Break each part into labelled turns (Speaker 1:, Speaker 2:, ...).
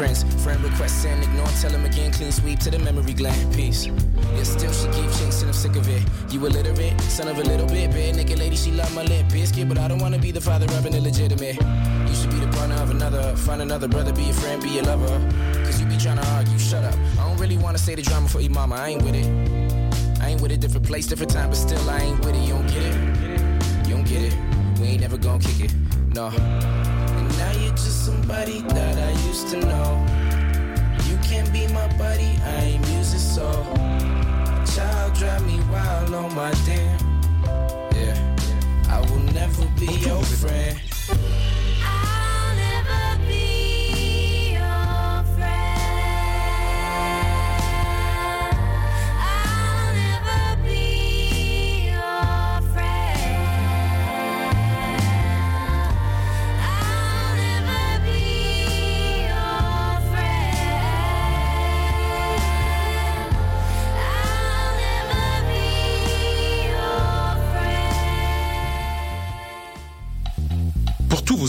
Speaker 1: friends. Friend requests send, ignore, tell him again, clean sweep to the memory gland. Peace. Yeah, still she keep chasing, I'm sick of it. You illiterate, son of a little bit, bad nigga lady, she love my lip biscuit, but I don't wanna be the father of an illegitimate. You should be the partner of another, find another brother, be a friend, be a lover. Cause you be trying to argue, shut up. I don't really wanna say the drama for your mama, I ain't with it. I ain't with a different place, different time, but still I ain't with it. You don't get it. You don't get it. We ain't never gonna kick it. No. Somebody that I used to know. You can't be my buddy, I ain't music so. Child drive me wild on my damn. Yeah. I will never be your friend.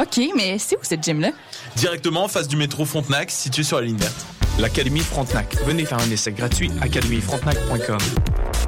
Speaker 2: OK, mais c'est où cette gym-là?
Speaker 3: Directement en face du métro Frontenac, situé sur la ligne verte.
Speaker 4: L'Académie Frontenac. Venez faire un essai gratuit. académiefrontenac.com.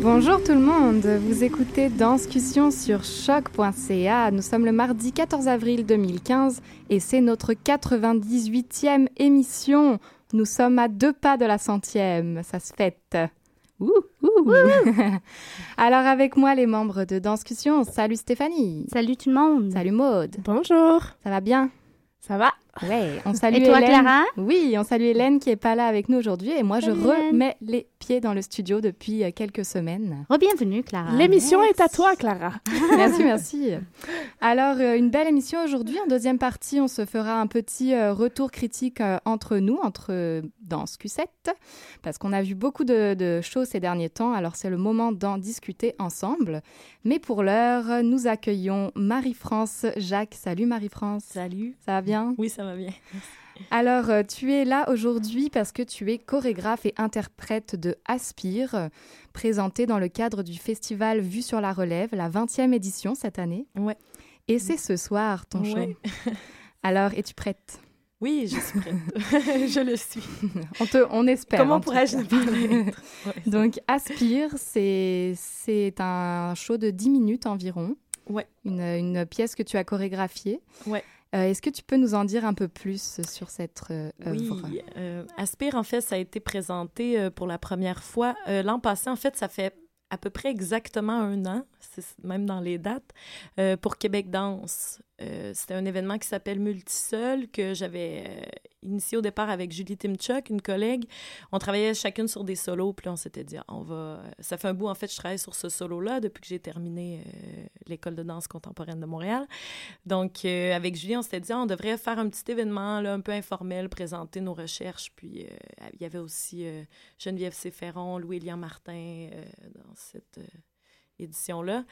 Speaker 5: Bonjour tout le monde, vous écoutez Danscussion sur choc.ca. Nous sommes le mardi 14 avril 2015 et c'est notre 98e émission. Nous sommes à deux pas de la centième, ça se fête. Ouh, ouh. Alors avec moi les membres de Danscussion, salut Stéphanie.
Speaker 6: Salut tout le monde.
Speaker 5: Salut Maude.
Speaker 6: Bonjour.
Speaker 5: Ça va bien?
Speaker 6: Ça va
Speaker 5: Ouais, on salue
Speaker 6: Et toi,
Speaker 5: Hélène.
Speaker 6: Clara?
Speaker 5: Oui, on salue Hélène qui est pas là avec nous aujourd'hui et moi
Speaker 6: Salut,
Speaker 5: je
Speaker 6: Hélène.
Speaker 5: remets les pieds dans le studio depuis euh, quelques semaines.
Speaker 6: Re-bienvenue, Clara.
Speaker 7: L'émission est à toi, Clara.
Speaker 5: Merci, merci. Alors, euh, une belle émission aujourd'hui. En deuxième partie, on se fera un petit euh, retour critique entre nous, entre dans ce Q7, parce qu'on a vu beaucoup de, de choses ces derniers temps. Alors, c'est le moment d'en discuter ensemble. Mais pour l'heure, nous accueillons Marie-France Jacques. Salut Marie-France.
Speaker 7: Salut.
Speaker 5: Ça va bien?
Speaker 7: Oui, ça va bien.
Speaker 5: Alors, euh, tu es là aujourd'hui parce que tu es chorégraphe et interprète de Aspire, présenté dans le cadre du festival Vue sur la Relève, la 20e édition cette année.
Speaker 7: Ouais.
Speaker 5: Et c'est ce soir ton
Speaker 7: Ouais.
Speaker 5: show. Alors, es-tu prête?
Speaker 7: Oui, je suis prête. je le suis.
Speaker 5: on, te, on espère.
Speaker 7: Comment pourrais-je ne pas Ouais,
Speaker 5: Donc, Aspire, c'est c'est un show de 10 minutes environ.
Speaker 7: Ouais.
Speaker 5: Une, une pièce que tu as chorégraphiée.
Speaker 7: Ouais.
Speaker 5: Euh, Est-ce que tu peux nous en dire un peu plus sur cette euh, œuvre?
Speaker 8: Oui, euh, Aspire, en fait, ça a été présenté pour la première fois l'an passé. En fait, ça fait à peu près exactement un an, même dans les dates, pour Québec Danse. Euh, C'était un événement qui s'appelle Multisol, que j'avais euh, initié au départ avec Julie Timchuk, une collègue. On travaillait chacune sur des solos, puis on s'était dit, ah, on va... Ça fait un bout, en fait, je travaille sur ce solo-là depuis que j'ai terminé euh, l'école de danse contemporaine de Montréal. Donc, avec Julie, on s'était dit, ah, on devrait faire un petit événement là, un peu informel, présenter nos recherches. Puis, il y avait aussi Geneviève C. Ferron, Louis-Élian Martin dans cette édition-là.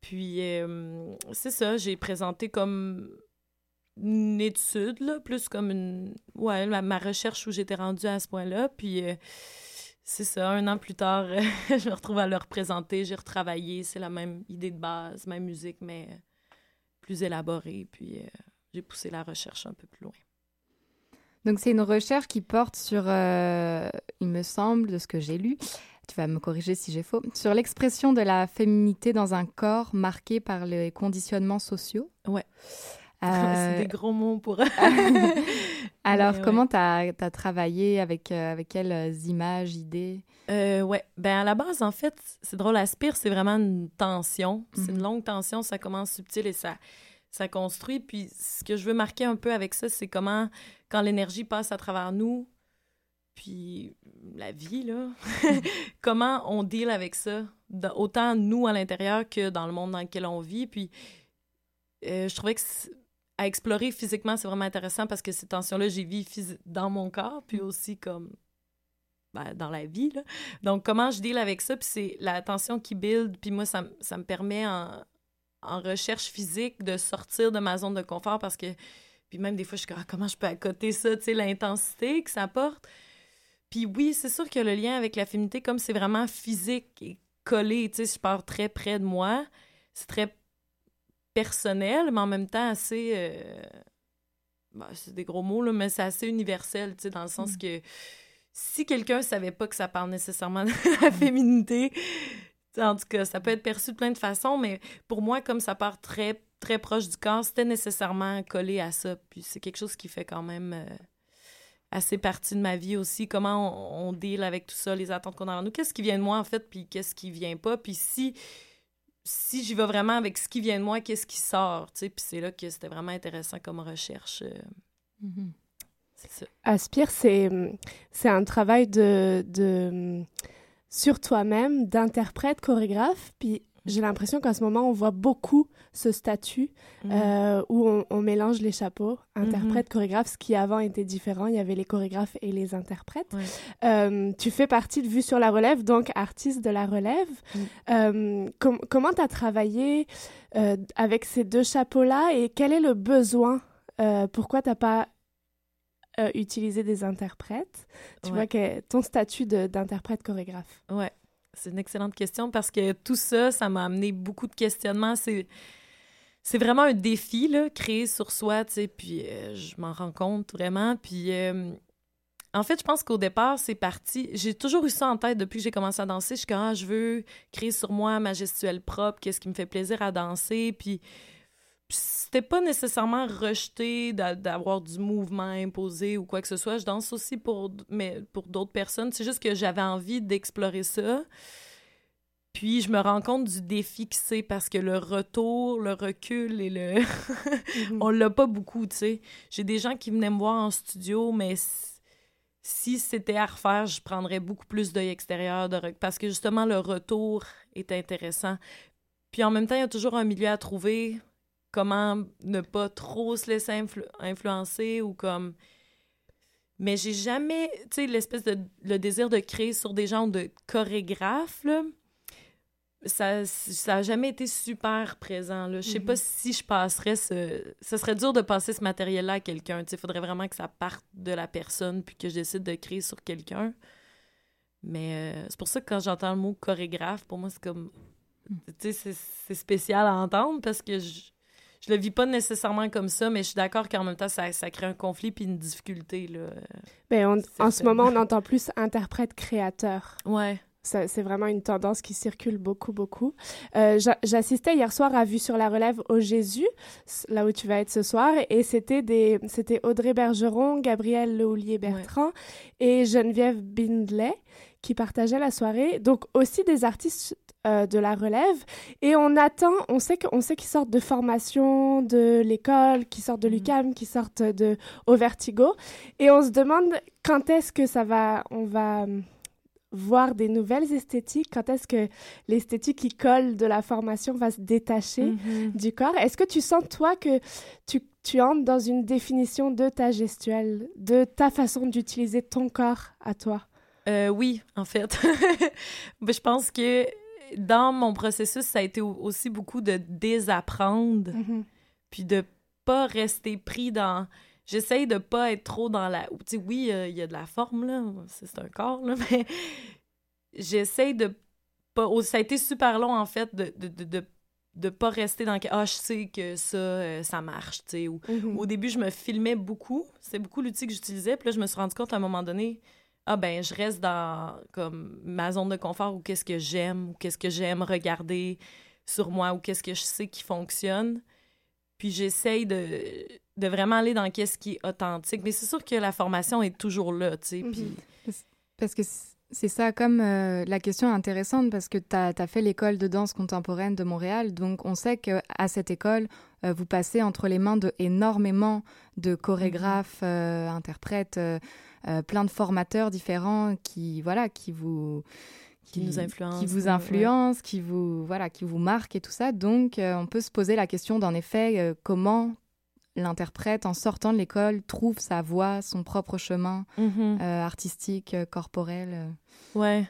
Speaker 8: Puis, euh, c'est ça, j'ai présenté comme une étude, là, plus comme une... Ouais, ma, recherche où j'étais rendue à ce point-là. Puis, euh, c'est ça, un an plus tard, je me retrouve à le représenter. J'ai retravaillé, c'est la même idée de base, même musique, mais plus élaborée. Puis, euh, j'ai poussé la recherche un peu plus loin.
Speaker 5: Donc c'est une recherche qui porte sur, il me semble, de ce que j'ai lu, tu vas me corriger si j'ai faux, sur l'expression de la féminité dans un corps marqué par les conditionnements sociaux.
Speaker 8: Ouais.
Speaker 5: Euh,
Speaker 8: c'est des gros mots pour...
Speaker 5: Alors,
Speaker 8: Mais ouais.
Speaker 5: comment tu as, travaillé avec, euh, avec quelles images, idées?
Speaker 8: Euh, ouais. Ben, à la base, en fait, c'est drôle, Aspire, c'est vraiment une tension. C'est une
Speaker 5: Mhm.
Speaker 8: longue tension, ça commence subtil et ça, ça construit. Puis ce que je veux marquer un peu avec ça, c'est comment, quand l'énergie passe à travers nous, puis la vie, là, comment on deal avec ça, autant nous à l'intérieur que dans le monde dans lequel on vit. Puis euh, je trouvais que à explorer physiquement, c'est vraiment intéressant parce que ces tensions-là, j'ai vis dans mon corps, puis aussi comme ben, dans la vie. Là. Donc, comment je deal avec ça? Puis c'est la tension qui build, puis moi, ça, ça me permet en, recherche physique de sortir de ma zone de confort parce que, puis même des fois, je suis comme, Ah, comment je peux accoter ça, tu sais, l'intensité que ça porte. Puis oui, c'est sûr que le lien avec la féminité, comme c'est vraiment physique et collé, tu sais, je pars très près de moi, c'est très personnel, mais en même temps assez... euh, ben, c'est des gros mots, là, mais c'est assez universel, tu sais, dans le sens que si quelqu'un savait pas que ça parle nécessairement de la féminité, tu sais, en tout cas, ça peut être perçu de plein de façons, mais pour moi, comme ça part très, très proche du corps, c'était nécessairement collé à ça. Puis c'est quelque chose qui fait quand même euh, assez partie de ma vie aussi. Comment on, on deal avec tout ça, les attentes qu'on a en nous. Qu'est-ce qui vient de moi, en fait, puis qu'est-ce qui vient pas. Puis si, si j'y vais vraiment avec ce qui vient de moi, qu'est-ce qui sort, tu sais. Puis c'est là que c'était vraiment intéressant comme recherche. C'est ça.
Speaker 7: Aspire, c'est c'est un travail de, de sur toi-même, d'interprète, chorégraphe. Puis j'ai l'impression qu'en ce moment, on voit beaucoup ce statut
Speaker 8: Mhm.
Speaker 7: euh, où on, on mélange les chapeaux, interprète, chorégraphe, ce qui avant était différent. Il y avait les chorégraphes et les interprètes. Euh, tu fais partie de Vue sur la relève, donc artiste de la relève. Euh, com- comment tu as travaillé avec ces deux chapeaux-là et quel est le besoin Pourquoi tu n'as pas utilisé des interprètes? Tu
Speaker 8: Ouais.
Speaker 7: vois que ton statut de- d'interprète chorégraphe.
Speaker 8: Ouais, c'est une excellente question parce que tout ça, ça m'a amené beaucoup de questionnements. C'est vraiment un défi, là, créer sur soi, tu sais, puis euh, je m'en rends compte vraiment. Puis euh, en fait, je pense qu'au départ, c'est parti. J'ai toujours eu ça en tête depuis que j'ai commencé à danser. Je suis comme, ah, je veux créer sur moi ma gestuelle propre, qu'est-ce qui me fait plaisir à danser. Puis c'était pas nécessairement rejeté d'a- d'avoir du mouvement imposé ou quoi que ce soit. Je danse aussi pour, mais pour d'autres personnes. C'est juste que j'avais envie d'explorer ça. Puis je me rends compte du défi que c'est parce que le retour, le recul et le... On l'a pas beaucoup, tu sais. J'ai des gens qui venaient me voir en studio, mais si c'était à refaire, je prendrais beaucoup plus d'œil extérieur de rec- parce que justement le retour est intéressant. Puis en même temps, il y a toujours un milieu à trouver comment ne pas trop se laisser influ- influencer ou comme mais j'ai jamais tu sais l'espèce de le désir de créer sur des gens de chorégraphes là ça ça a jamais été super présent là. Je sais pas
Speaker 7: Mhm.
Speaker 8: si je passerais ce ce serait dur de passer ce matériel là à quelqu'un tu sais faudrait vraiment que ça parte de la personne puis que je décide de créer sur quelqu'un. Mais euh, c'est pour ça que quand j'entends le mot chorégraphe pour moi c'est comme tu sais c'est c'est spécial à entendre parce que je je le vis pas nécessairement comme ça, mais je suis d'accord qu'en même temps, ça, ça crée un conflit puis une difficulté. Là.
Speaker 7: Ben, on- en ce moment, on entend plus interprète créateur.
Speaker 8: Ouais.
Speaker 7: C'est vraiment une tendance qui circule beaucoup, beaucoup. Euh, j'a- J'assistais hier soir à Vue sur la relève au Jésus, là où tu vas être ce soir, et c'était des, c'était Audrey Bergeron, Gabriel Lehoulier-Bertrand et Geneviève Bindley qui partageaient la soirée. Donc aussi des artistes euh, de la relève. Et on attend, on sait qu'on sait qu'ils sortent de formation de l'école, qu'ils sortent de l'UCAM, qu'ils sortent de au Vertigo. Et on se demande quand est-ce que ça va, on va hum, voir des nouvelles esthétiques, quand est-ce que l'esthétique qui colle de la formation va se détacher
Speaker 8: Mhm.
Speaker 7: du corps. Est-ce que tu sens, toi, que tu, tu entres dans une définition de ta gestuelle, de ta façon d'utiliser ton corps à toi?
Speaker 8: Euh, oui, en fait. Mais je pense que dans mon processus, ça a été au- aussi beaucoup de désapprendre,
Speaker 7: Mhm.
Speaker 8: puis de pas rester pris dans. J'essaye de pas être trop dans la. Tu sais, oui, euh, il y a de la forme, là, c'est un corps, là, mais j'essaye de pas. oh, Ça a été super long, en fait, de. de, de, de de pas rester dans ah je sais que ça euh, ça marche tu sais
Speaker 7: Mhm.
Speaker 8: au début je me filmais beaucoup c'est beaucoup l'outil que j'utilisais puis là je me suis rendu compte à un moment donné ah ben je reste dans comme ma zone de confort ou qu'est-ce que j'aime ou qu'est-ce que j'aime regarder sur moi ou qu'est-ce que je sais qui fonctionne. Puis j'essaye de, de vraiment aller dans qu'est-ce qui est authentique. Mais c'est sûr que la formation est toujours là tu sais puis
Speaker 5: Parce que c'est ça, comme euh, la question est intéressante, parce que tu as, fait l'école de danse contemporaine de Montréal, donc on sait qu'à cette école, euh, vous passez entre les mains de énormément de chorégraphes, euh, interprètes, euh, plein de formateurs différents qui, voilà, qui vous...
Speaker 8: Qui nous influencent,
Speaker 5: qui vous
Speaker 8: ouais.
Speaker 5: influencent, qui vous voilà, qui vous marquent et tout ça. Donc, euh, on peut se poser la question d'en effet euh, comment l'interprète, en sortant de l'école, trouve sa voix, son propre chemin
Speaker 8: Mhm.
Speaker 5: artistique, corporel.
Speaker 8: Ouais.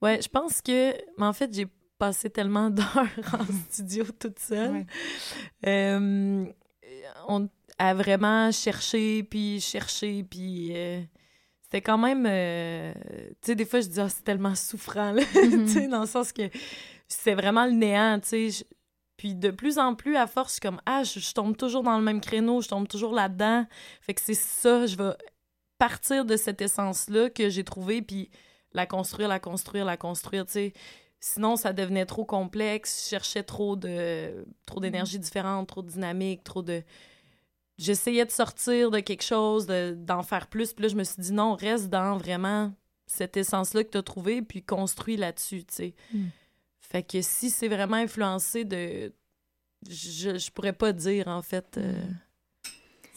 Speaker 8: Ouais, je pense que. Mais en fait, j'ai passé tellement d'heures en studio toute seule. Euh, on a vraiment cherché, puis cherché, puis. euh, c'était quand même. euh, tu sais, des fois, je dis, ah, c'est tellement souffrant, là. tu sais, dans le sens que c'est vraiment le néant, tu sais. Je- Puis de plus en plus, à force, je suis comme, ah, je, je tombe toujours dans le même créneau, je tombe toujours là-dedans. Fait que c'est ça, je vais partir de cette essence-là que j'ai trouvée, puis la construire, la construire, la construire, tu sais. Sinon, ça devenait trop complexe, je cherchais trop de trop d'énergie différente, trop de dynamique, trop de... J'essayais de sortir de quelque chose, de- d'en faire plus, puis là, je me suis dit, non, reste dans vraiment cette essence-là que tu as trouvée, puis construis là-dessus, tu sais.
Speaker 5: Mm.
Speaker 8: Fait que si c'est vraiment influencé de... Je, je pourrais pas dire, en fait... euh,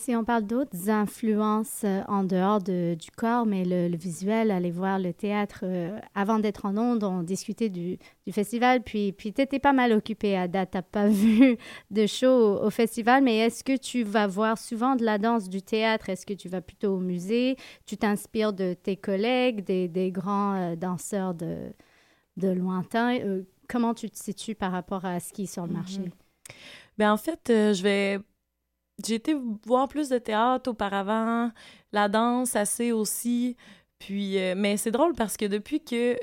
Speaker 6: Si on parle d'autres influences euh, en dehors de- du corps, mais le, le visuel, aller voir le théâtre, euh, avant d'être en ondes, on discutait du, du festival, puis, puis tu étais pas mal occupé à date, t'as pas vu de show au, au festival, mais est-ce que tu vas voir souvent de la danse, du théâtre? Est-ce que tu vas plutôt au musée? Tu t'inspires de tes collègues, des, des grands euh, danseurs de, de lointain? Euh, comment tu te situes par rapport à ce qui est sur le marché?
Speaker 8: Ben en fait, je vais. J'ai été voir plus de théâtre auparavant, la danse assez aussi. Puis, euh, mais c'est drôle parce que depuis que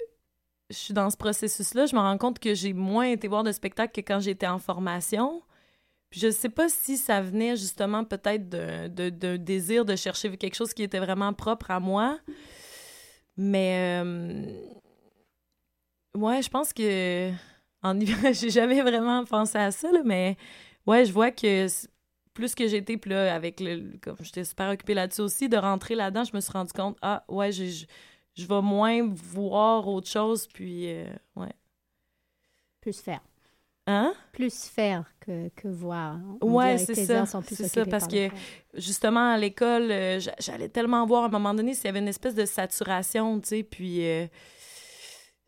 Speaker 8: je suis dans ce processus-là, je me rends compte que j'ai moins été voir de spectacles que quand j'étais en formation. Je sais pas si ça venait justement peut-être d'un désir de chercher quelque chose qui était vraiment propre à moi. Mais euh, ouais, je pense que en j'ai jamais vraiment pensé à ça, là, mais ouais, je vois que plus que j'étais, puis là, avec le. Comme j'étais super occupée là-dessus aussi, de rentrer là-dedans, je me suis rendu compte, ah, ouais, je je vais moins voir autre chose, puis euh, ouais.
Speaker 6: Plus faire.
Speaker 8: Hein?
Speaker 6: Plus faire que, que voir. On
Speaker 8: Ouais, c'est ça. C'est ça, parce
Speaker 6: par
Speaker 8: que justement, à l'école, euh, j'a- j'allais tellement voir à un moment donné s'il y avait une espèce de saturation, tu sais, puis euh,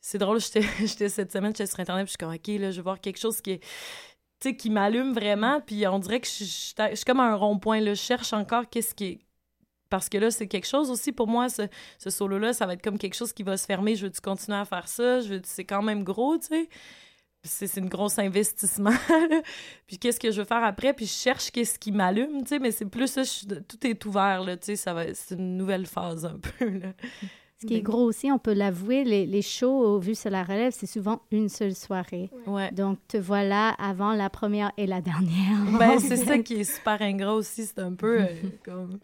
Speaker 8: c'est drôle, j'étais j'étais cette semaine, j'étais sur Internet, puis je suis comme, OK, là, je vais voir quelque chose qui est- qui m'allume vraiment, puis on dirait que je, suis comme un rond-point, je cherche encore qu'est-ce qui est... Parce que là, c'est quelque chose aussi pour moi, ce, ce solo-là, ça va être comme quelque chose qui va se fermer. Je veux-tu continuer à faire ça? C'est quand même gros, tu sais. C'est une grosse investissement. Puis qu'est-ce que je veux faire après? Puis je cherche qu'est-ce qui m'allume, tu sais. Mais c'est plus ça, tout est ouvert, tu sais. C'est une nouvelle phase un peu.
Speaker 6: Ce qui est gros aussi, on peut l'avouer, les, les shows vu sur la relève, c'est souvent une seule soirée.
Speaker 8: Ouais.
Speaker 6: Donc, te voilà avant la première et la dernière.
Speaker 8: Ben, c'est ça qui est super ingrat aussi. C'est un peu euh, comme.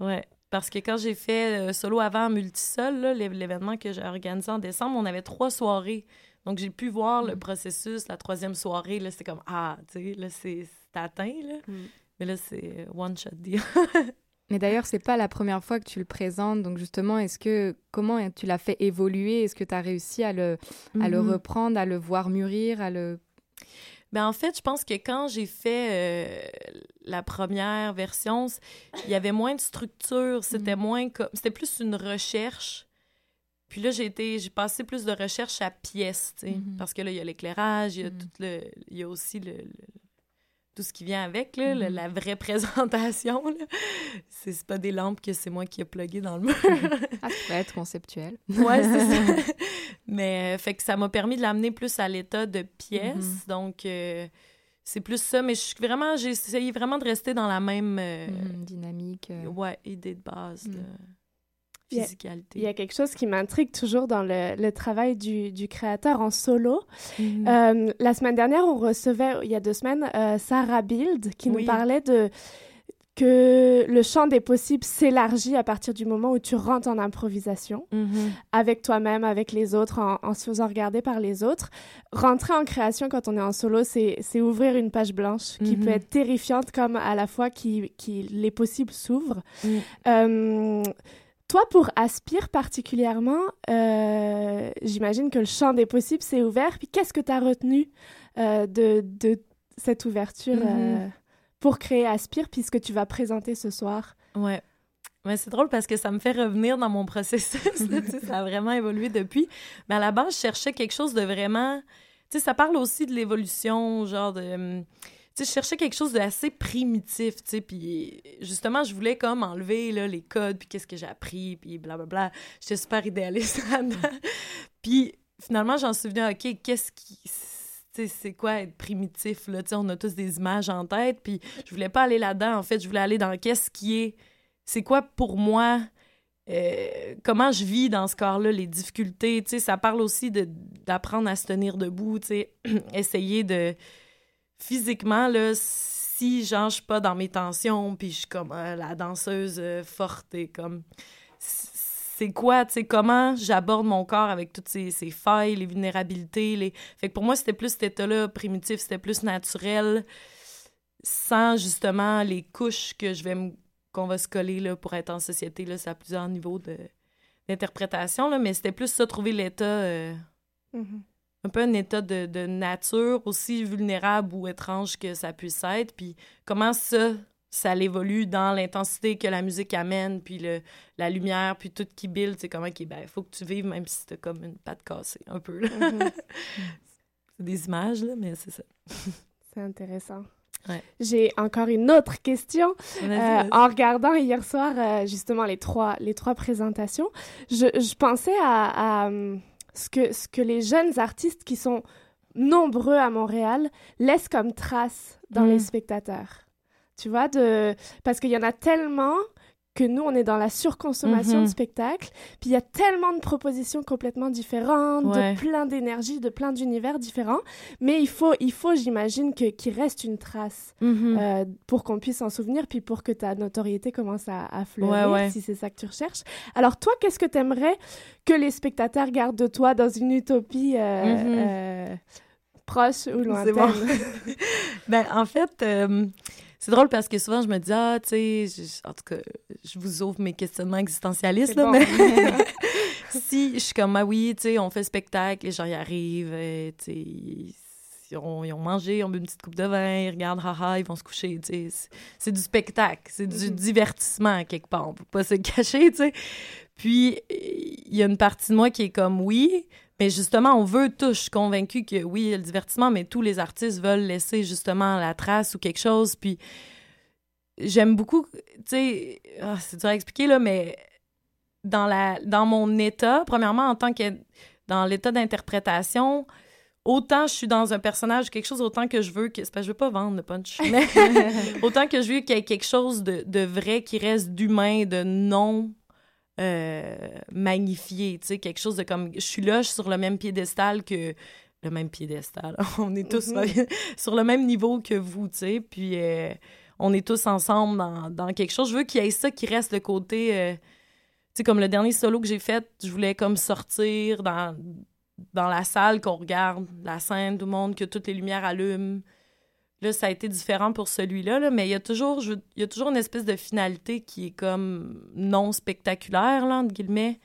Speaker 8: Ouais. Parce que quand j'ai fait euh, solo avant Multisol, l'événement que j'ai organisé en décembre, on avait trois soirées. Donc, j'ai pu voir
Speaker 5: Mm.
Speaker 8: le processus. La troisième soirée, là, c'était comme Ah, tu sais, là, c'est c'est atteint, là.
Speaker 5: Mm.
Speaker 8: Mais là, c'est one shot deal.
Speaker 5: Mais d'ailleurs, c'est pas la première fois que tu le présentes. Donc justement, est-ce que comment tu l'as fait évoluer? Est-ce que tu as réussi à le, à le
Speaker 8: Mhm.
Speaker 5: reprendre, à le voir mûrir, à le
Speaker 8: Ben, en fait, je pense que quand j'ai fait euh, la première version, il y avait moins de structure, c'était moins comme c'était plus une recherche. Puis là, j'ai été j'ai passé plus de recherche à pièce, tu sais,
Speaker 5: Mhm.
Speaker 8: parce que là il y a l'éclairage, il y a tout le il y a aussi le, le- tout ce qui vient avec là,
Speaker 5: Mhm.
Speaker 8: la vraie présentation. C'est pas des lampes que c'est moi qui ai plugué dans le mur.
Speaker 5: Ah, ça pourrait être conceptuel.
Speaker 8: Ouais, c'est ça. Mais euh, fait que ça m'a permis de l'amener plus à l'état de pièce.
Speaker 5: Mhm.
Speaker 8: Donc, euh, c'est plus ça. Mais je vraiment, j'ai essayé vraiment de rester dans la même euh,
Speaker 5: dynamique. euh.
Speaker 8: ouais, idée de base
Speaker 7: a-
Speaker 8: physicalité.
Speaker 7: Il y a quelque chose qui m'intrigue toujours dans le, le travail du, du créateur en solo.
Speaker 8: Mhm.
Speaker 7: Euh, la semaine dernière, on recevait, il y a deux semaines, euh, Sarah Bild qui
Speaker 8: Oui.
Speaker 7: nous parlait de que le champ des possibles s'élargit à partir du moment où tu rentres en improvisation
Speaker 8: Mhm.
Speaker 7: avec toi-même, avec les autres, en, en se faisant regarder par les autres. Rentrer en création quand on est en solo, c'est ouvrir une page blanche qui
Speaker 8: Mhm.
Speaker 7: peut être terrifiante comme à la fois qui, qui les possibles s'ouvrent. Euh, toi, pour Aspire particulièrement, euh, j'imagine que le champ des possibles s'est ouvert. Puis qu'est-ce que tu as retenu euh, de, de cette ouverture euh,
Speaker 8: Mhm.
Speaker 7: pour créer Aspire, puis ce que tu vas présenter ce soir?
Speaker 8: Ouais. Mais c'est drôle parce que ça me fait revenir dans mon processus. ça a vraiment évolué depuis. Mais à la base, je cherchais quelque chose de vraiment. Tu sais, ça parle aussi de l'évolution, genre de. Sais, je cherchais quelque chose d'assez primitif, tu sais, puis justement, je voulais comme enlever là, les codes, puis qu'est-ce que j'ai appris, puis blablabla. J'étais super idéaliste là-dedans. puis finalement, j'en venue, OK, qu'est-ce qui... C'est quoi être primitif, là? On a tous des images en tête, puis je voulais pas aller là-dedans, en fait, je voulais aller dans qu'est-ce qui est... C'est quoi pour moi... euh, comment je vis dans ce corps-là, les difficultés, ça parle aussi d'apprendre à se tenir debout, essayer de physiquement, si je suis pas dans mes tensions, puis je suis comme euh, la danseuse euh, forte et comme. C'est quoi, tu sais, comment j'aborde mon corps avec toutes ces, failles, les vulnérabilités. Les... Fait que pour moi, c'était plus cet état-là primitif, c'était plus naturel, sans justement les couches que je vais me- qu'on va se coller pour être en société. Là, c'est à plusieurs niveaux de- d'interprétation, mais c'était plus ça, trouver l'état. euh,
Speaker 7: Mhm.
Speaker 8: Un peu un état de, de nature, aussi vulnérable ou étrange que ça puisse être, puis comment ça, ça l'évolue dans l'intensité que la musique amène, puis le, la lumière, puis tout qui build, c'est comment qu'il ben, faut que tu vives même si t'as comme une patte cassée, un peu. là.
Speaker 7: Mhm.
Speaker 8: c'est des images, là, mais c'est ça.
Speaker 7: C'est intéressant.
Speaker 8: Ouais.
Speaker 7: J'ai encore une autre question. Euh, en regardant hier soir euh, justement les trois, les trois présentations, je, je pensais à, à, hum, ce, que, ce que les jeunes artistes qui sont nombreux à Montréal laissent comme trace dans
Speaker 8: Mm.
Speaker 7: les spectateurs. Tu vois, de... parce qu'il y en a tellement que nous, on est dans la surconsommation
Speaker 8: Mhm.
Speaker 7: de spectacles. Puis il y a tellement de propositions complètement différentes,
Speaker 8: Ouais.
Speaker 7: de plein d'énergie, de plein d'univers différents. Mais il faut, il faut j'imagine, qu'il reste une trace
Speaker 8: Mhm.
Speaker 7: euh, pour qu'on puisse s'en souvenir, puis pour que ta notoriété commence à, à fleurir,
Speaker 8: Ouais, ouais.
Speaker 7: si c'est ça que tu recherches. Alors toi, qu'est-ce que tu aimerais que les spectateurs gardent de toi dans une utopie euh,
Speaker 8: Mhm.
Speaker 7: euh, proche ou lointaine?
Speaker 8: bon. ben, en fait, c'est drôle parce que souvent, je me dis, ah, tu sais, je- en tout cas, je vous ouvre mes questionnements existentialistes, là,
Speaker 7: bon.
Speaker 8: mais si je suis comme, ah oui, tu sais, on fait spectacle, les gens y arrivent, euh, tu sais, ils, ont, ils ont mangé, ils ont bu une petite coupe de vin, ils regardent, haha, ils vont se coucher, tu sais. C'est- du spectacle, c'est du
Speaker 7: Mhm.
Speaker 8: divertissement, quelque part, on peut pas se le cacher, tu sais. Puis, il y a une partie de moi qui est comme, oui, mais justement, on veut tous, je suis convaincue que oui, il y a le divertissement, mais tous les artistes veulent laisser justement la trace ou quelque chose. Puis j'aime beaucoup, tu sais, ah, c'est dur à expliquer, là, mais dans, la, dans mon état, premièrement, en tant que dans l'état d'interprétation, autant je suis dans un personnage, quelque chose, autant que je veux que. C'est parce que je veux pas vendre le punch, mais autant que je veux qu'il y ait quelque chose de, de vrai qui reste d'humain, de non euh, magnifié, tu sais, quelque chose de comme. Je suis là, je suis sur le même piédestal que. Le même piédestal. On est tous
Speaker 7: Mhm.
Speaker 8: sur le même niveau que vous, tu sais. Puis euh, on est tous ensemble dans, dans quelque chose. Je veux qu'il y ait ça qui reste le côté. euh, tu sais, comme le dernier solo que j'ai fait, je voulais comme sortir dans, dans la salle, qu'on regarde la scène, tout le monde, que toutes les lumières allument. Là, ça a été différent pour celui-là, là, mais il y, a toujours, je il y a toujours une espèce de finalité qui est comme non spectaculaire, là, entre guillemets.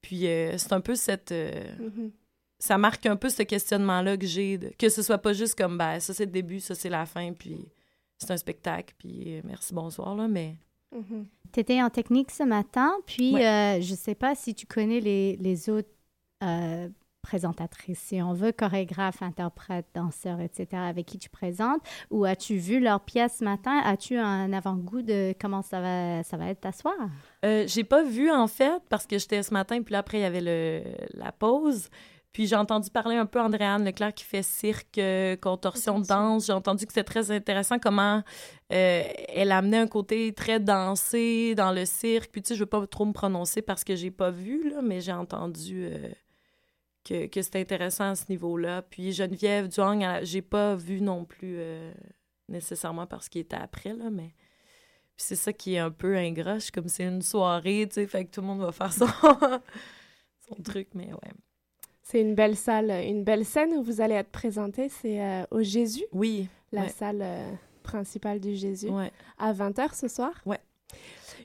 Speaker 8: Puis euh, c'est un peu cette. euh,
Speaker 7: Mhm.
Speaker 8: Ça marque un peu ce questionnement-là que j'ai, que ce soit pas juste comme, ben, ça c'est le début, ça c'est la fin, puis c'est un spectacle, puis euh, merci, bonsoir, là, mais.
Speaker 7: Mhm.
Speaker 6: Tu étais en technique ce matin, puis
Speaker 8: Ouais.
Speaker 6: euh, je ne sais pas si tu connais les, les autres présentatrices, si on veut, chorégraphes, interprètes, danseurs, etc., avec qui tu présentes, ou as-tu vu leurs pièces ce matin? As-tu un avant-goût de comment ça va, ça va être ta soir?
Speaker 8: Euh, j'ai pas vu en fait parce que j'étais ce matin puis là après il y avait le, la pause. Puis j'ai entendu parler un peu Andréane Leclerc qui fait cirque, euh, contorsion de danse. J'ai entendu que c'était très intéressant comment euh, elle amenait un côté très dansé dans le cirque. Puis tu sais, je veux pas trop me prononcer parce que j'ai pas vu là, mais j'ai entendu euh, que, que c'était intéressant à ce niveau-là. Puis Geneviève Duang, j'ai pas vu non plus euh, nécessairement parce qu'il était après là, mais c'est ça qui est un peu ingrat. Comme c'est une soirée, tu sais, fait que tout le monde va faire son, son truc, mais ouais.
Speaker 7: C'est une belle salle, une belle scène où vous allez être présenté. C'est euh, au Jésus.
Speaker 8: Oui.
Speaker 7: La
Speaker 8: ouais.
Speaker 7: salle euh, principale du Jésus.
Speaker 8: Ouais.
Speaker 7: À 20h ce soir?
Speaker 8: Ouais.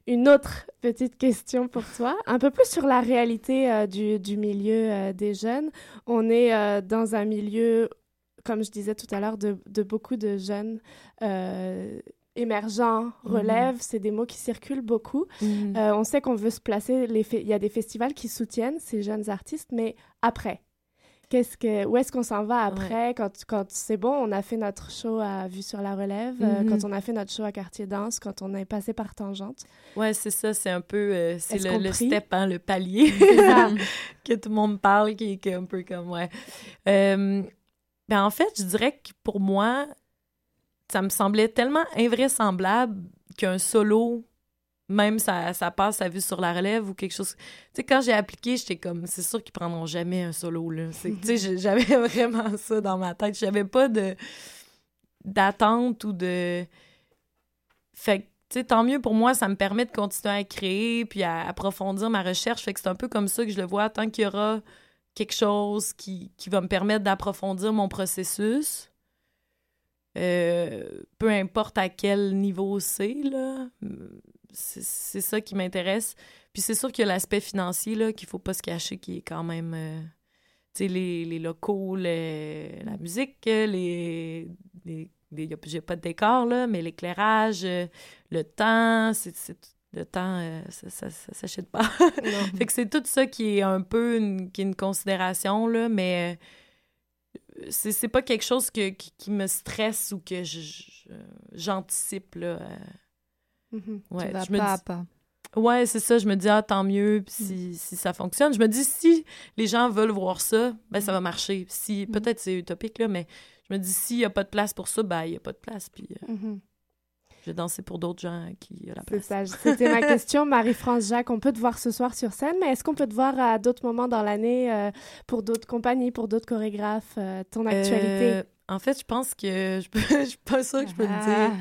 Speaker 7: Une autre petite question pour toi, un peu plus sur la réalité euh, du, du milieu euh, des jeunes. On est euh, dans un milieu, comme je disais tout à l'heure, de, de beaucoup de jeunes émergents,
Speaker 8: Mhm.
Speaker 7: relèves, c'est des mots qui circulent beaucoup. Euh, on sait qu'on veut se placer, il y a des festivals qui soutiennent ces jeunes artistes, mais après Qu'est-ce que, où est-ce qu'on s'en va après quand, quand c'est bon, on a fait notre show à Vue sur la Relève, euh, quand on a fait notre show à Quartier Danse, quand on est passé par Tangente.
Speaker 8: Ouais, c'est ça, c'est un peu euh, c'est le, le step, hein, le palier que tout le monde parle, qui, qui est un peu comme ouais. Euh, ben en fait, je dirais que pour moi, ça me semblait tellement invraisemblable qu'un solo, même ça, ça passe à vue sur la relève ou quelque chose. Tu sais, quand j'ai appliqué, j'étais comme, c'est sûr qu'ils prendront jamais un solo là. Tu sais, j'avais vraiment ça dans ma tête. J'avais pas de d'attente ou de fait que, tu sais, tant mieux pour moi, ça me permet de continuer à créer puis à approfondir ma recherche. Fait que c'est un peu comme ça que je le vois. Tant qu'il y aura quelque chose qui, qui va me permettre d'approfondir mon processus, euh, peu importe à quel niveau c'est, là, c'est ça qui m'intéresse. Puis c'est sûr qu'il y a l'aspect financier, là, qu'il faut pas se cacher, qui est quand même... euh, tu sais, les, les locaux, les- la musique, les... les j'ai pas de décor, là, mais l'éclairage, euh, le temps, c'est, le temps, euh, ça, ça, ça s'achète pas. fait que c'est tout ça qui est un peu une, qui est une considération, là, mais euh, c'est, pas quelque chose que, qui, qui me stresse ou que j'anticipe, là. euh.
Speaker 7: Mhm.
Speaker 5: Tu
Speaker 8: Ouais,
Speaker 5: vas
Speaker 8: je me
Speaker 5: pas à
Speaker 8: dis-
Speaker 5: pas.
Speaker 8: Ouais, c'est ça. Je me dis, ah, tant mieux puis si, si ça fonctionne. Je me dis, si les gens veulent voir ça, ben ça va marcher. Si, Peut-être c'est utopique, là, mais je me dis, s'il n'y a pas de place pour ça, ben il n'y a pas de place. Puis euh,
Speaker 7: Mhm.
Speaker 8: je vais danser pour d'autres gens qui ont la
Speaker 7: C'est
Speaker 8: place.
Speaker 7: ça. C'était ma question, Marie-France Jacques. On peut te voir ce soir sur scène, mais est-ce qu'on peut te voir à d'autres moments dans l'année euh, pour d'autres compagnies, pour d'autres chorégraphes, euh, ton actualité?
Speaker 8: En fait, je pense que je, peux, je suis pas sûre que je peux le dire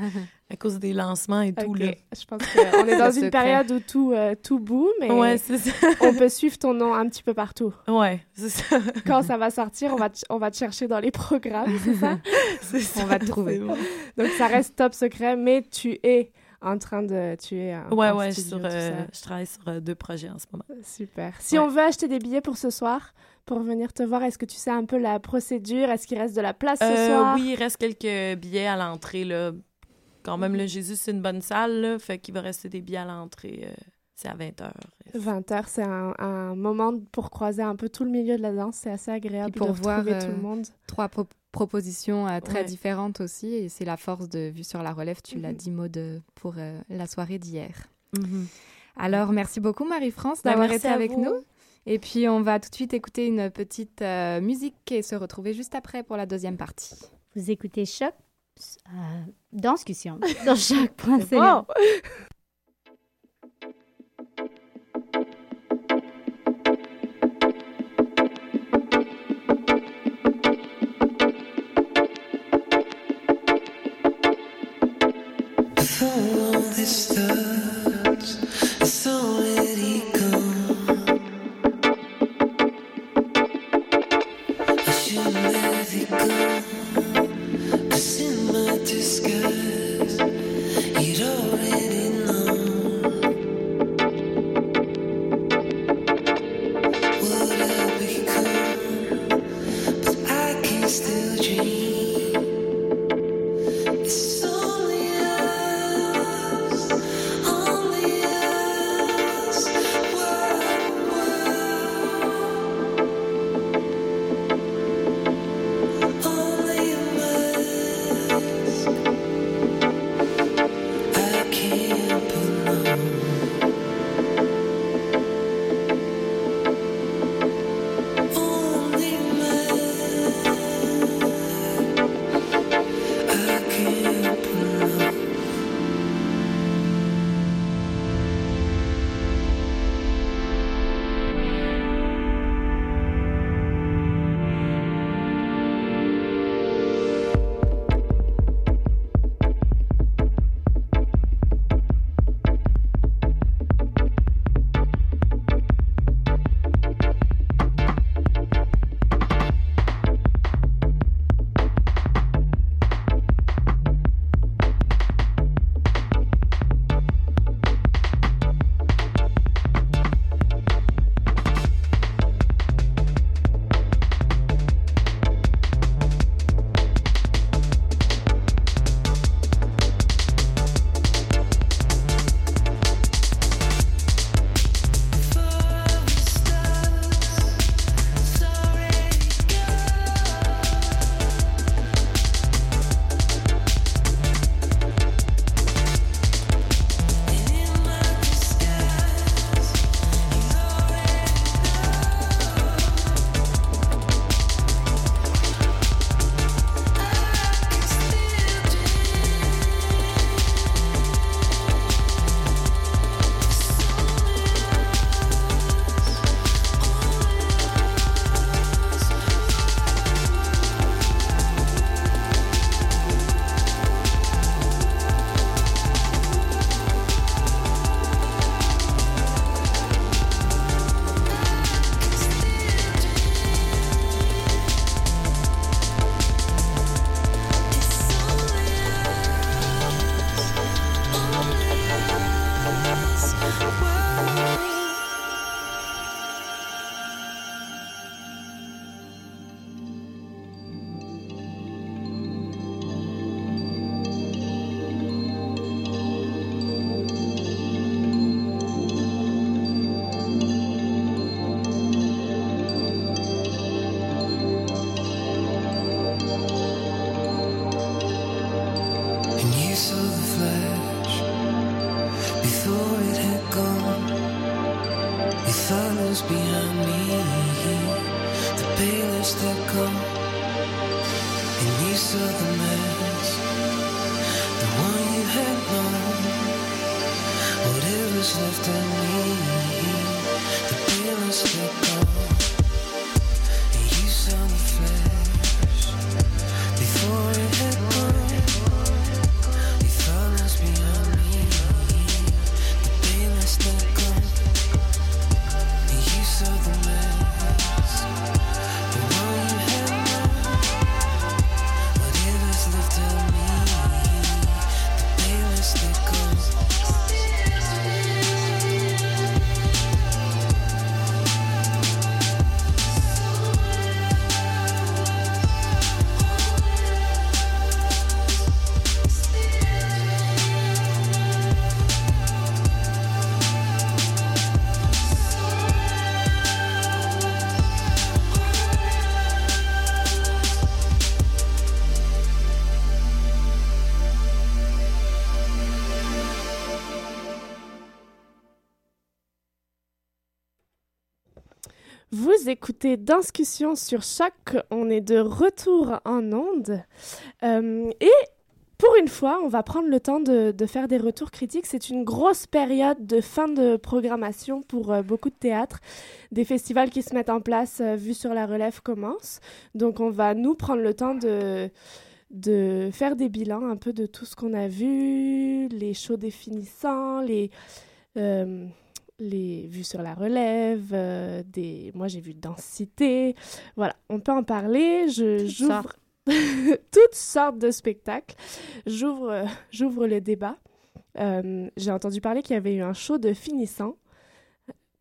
Speaker 8: à cause des lancements et tout. Là.
Speaker 7: Je pense qu'on est dans une période où tout, euh, tout bout, mais
Speaker 8: Ouais,
Speaker 7: on peut suivre ton nom un petit peu partout.
Speaker 8: Ouais, c'est ça.
Speaker 7: Quand ça va sortir, on va te, on va te chercher dans les programmes, c'est ça?
Speaker 8: C'est ça,
Speaker 5: On va te trouver.
Speaker 8: bon.
Speaker 7: Donc ça reste top secret, mais tu es en train de... Tu es en-
Speaker 8: Ouais, ouais,
Speaker 7: studio,
Speaker 8: sur, euh, je travaille sur euh, deux projets en ce moment.
Speaker 7: Super. Si
Speaker 8: Ouais.
Speaker 7: on veut acheter des billets pour ce soir, pour venir te voir, est-ce que tu sais un peu la procédure? Est-ce qu'il reste de la place ce
Speaker 8: Euh,
Speaker 7: soir?
Speaker 8: Oui, il reste quelques billets à l'entrée. Là. Quand même, le Jésus, c'est une bonne salle. Là, fait qu'il va rester des billets à l'entrée. euh, c'est à 20h.
Speaker 7: 20h, c'est un, un moment pour croiser un peu tout le milieu de la danse. C'est assez agréable
Speaker 5: pour
Speaker 7: de
Speaker 5: voir
Speaker 7: retrouver tout
Speaker 5: euh,
Speaker 7: le monde.
Speaker 5: trois pro- propositions euh, très
Speaker 8: Ouais.
Speaker 5: différentes aussi. Et c'est la force de Vue sur la relève, tu l'as
Speaker 7: Mhm.
Speaker 5: dit, Maud, euh, pour euh, la soirée d'hier.
Speaker 8: Mhm.
Speaker 5: Alors, merci beaucoup, Marie-France,
Speaker 8: Ben,
Speaker 5: d'avoir été avec
Speaker 8: vous.
Speaker 5: nous. Et puis, on va tout de suite écouter une petite euh, musique et se retrouver juste après pour la deuxième partie.
Speaker 6: Vous écoutez Choc euh, dans discussion sur choc.ca.
Speaker 7: Vous écoutez Discussion sur Choc. On est de retour en ondes. Euh, et pour une fois, on va prendre le temps de, faire des retours critiques. C'est une grosse période de fin de programmation pour euh, beaucoup de théâtres. Des festivals qui se mettent en place, euh, Vue sur la relève commence. Donc, on va nous prendre le temps de de faire des bilans un peu de tout ce qu'on a vu, les shows définissants, les, euh, les vues sur la relève, euh, des... moi j'ai vu densité. Voilà, on peut en parler. Je, j'ouvre toutes sortes de spectacles. J'ouvre, euh, j'ouvre le débat. Euh, j'ai entendu parler qu'il y avait eu un show de finissants.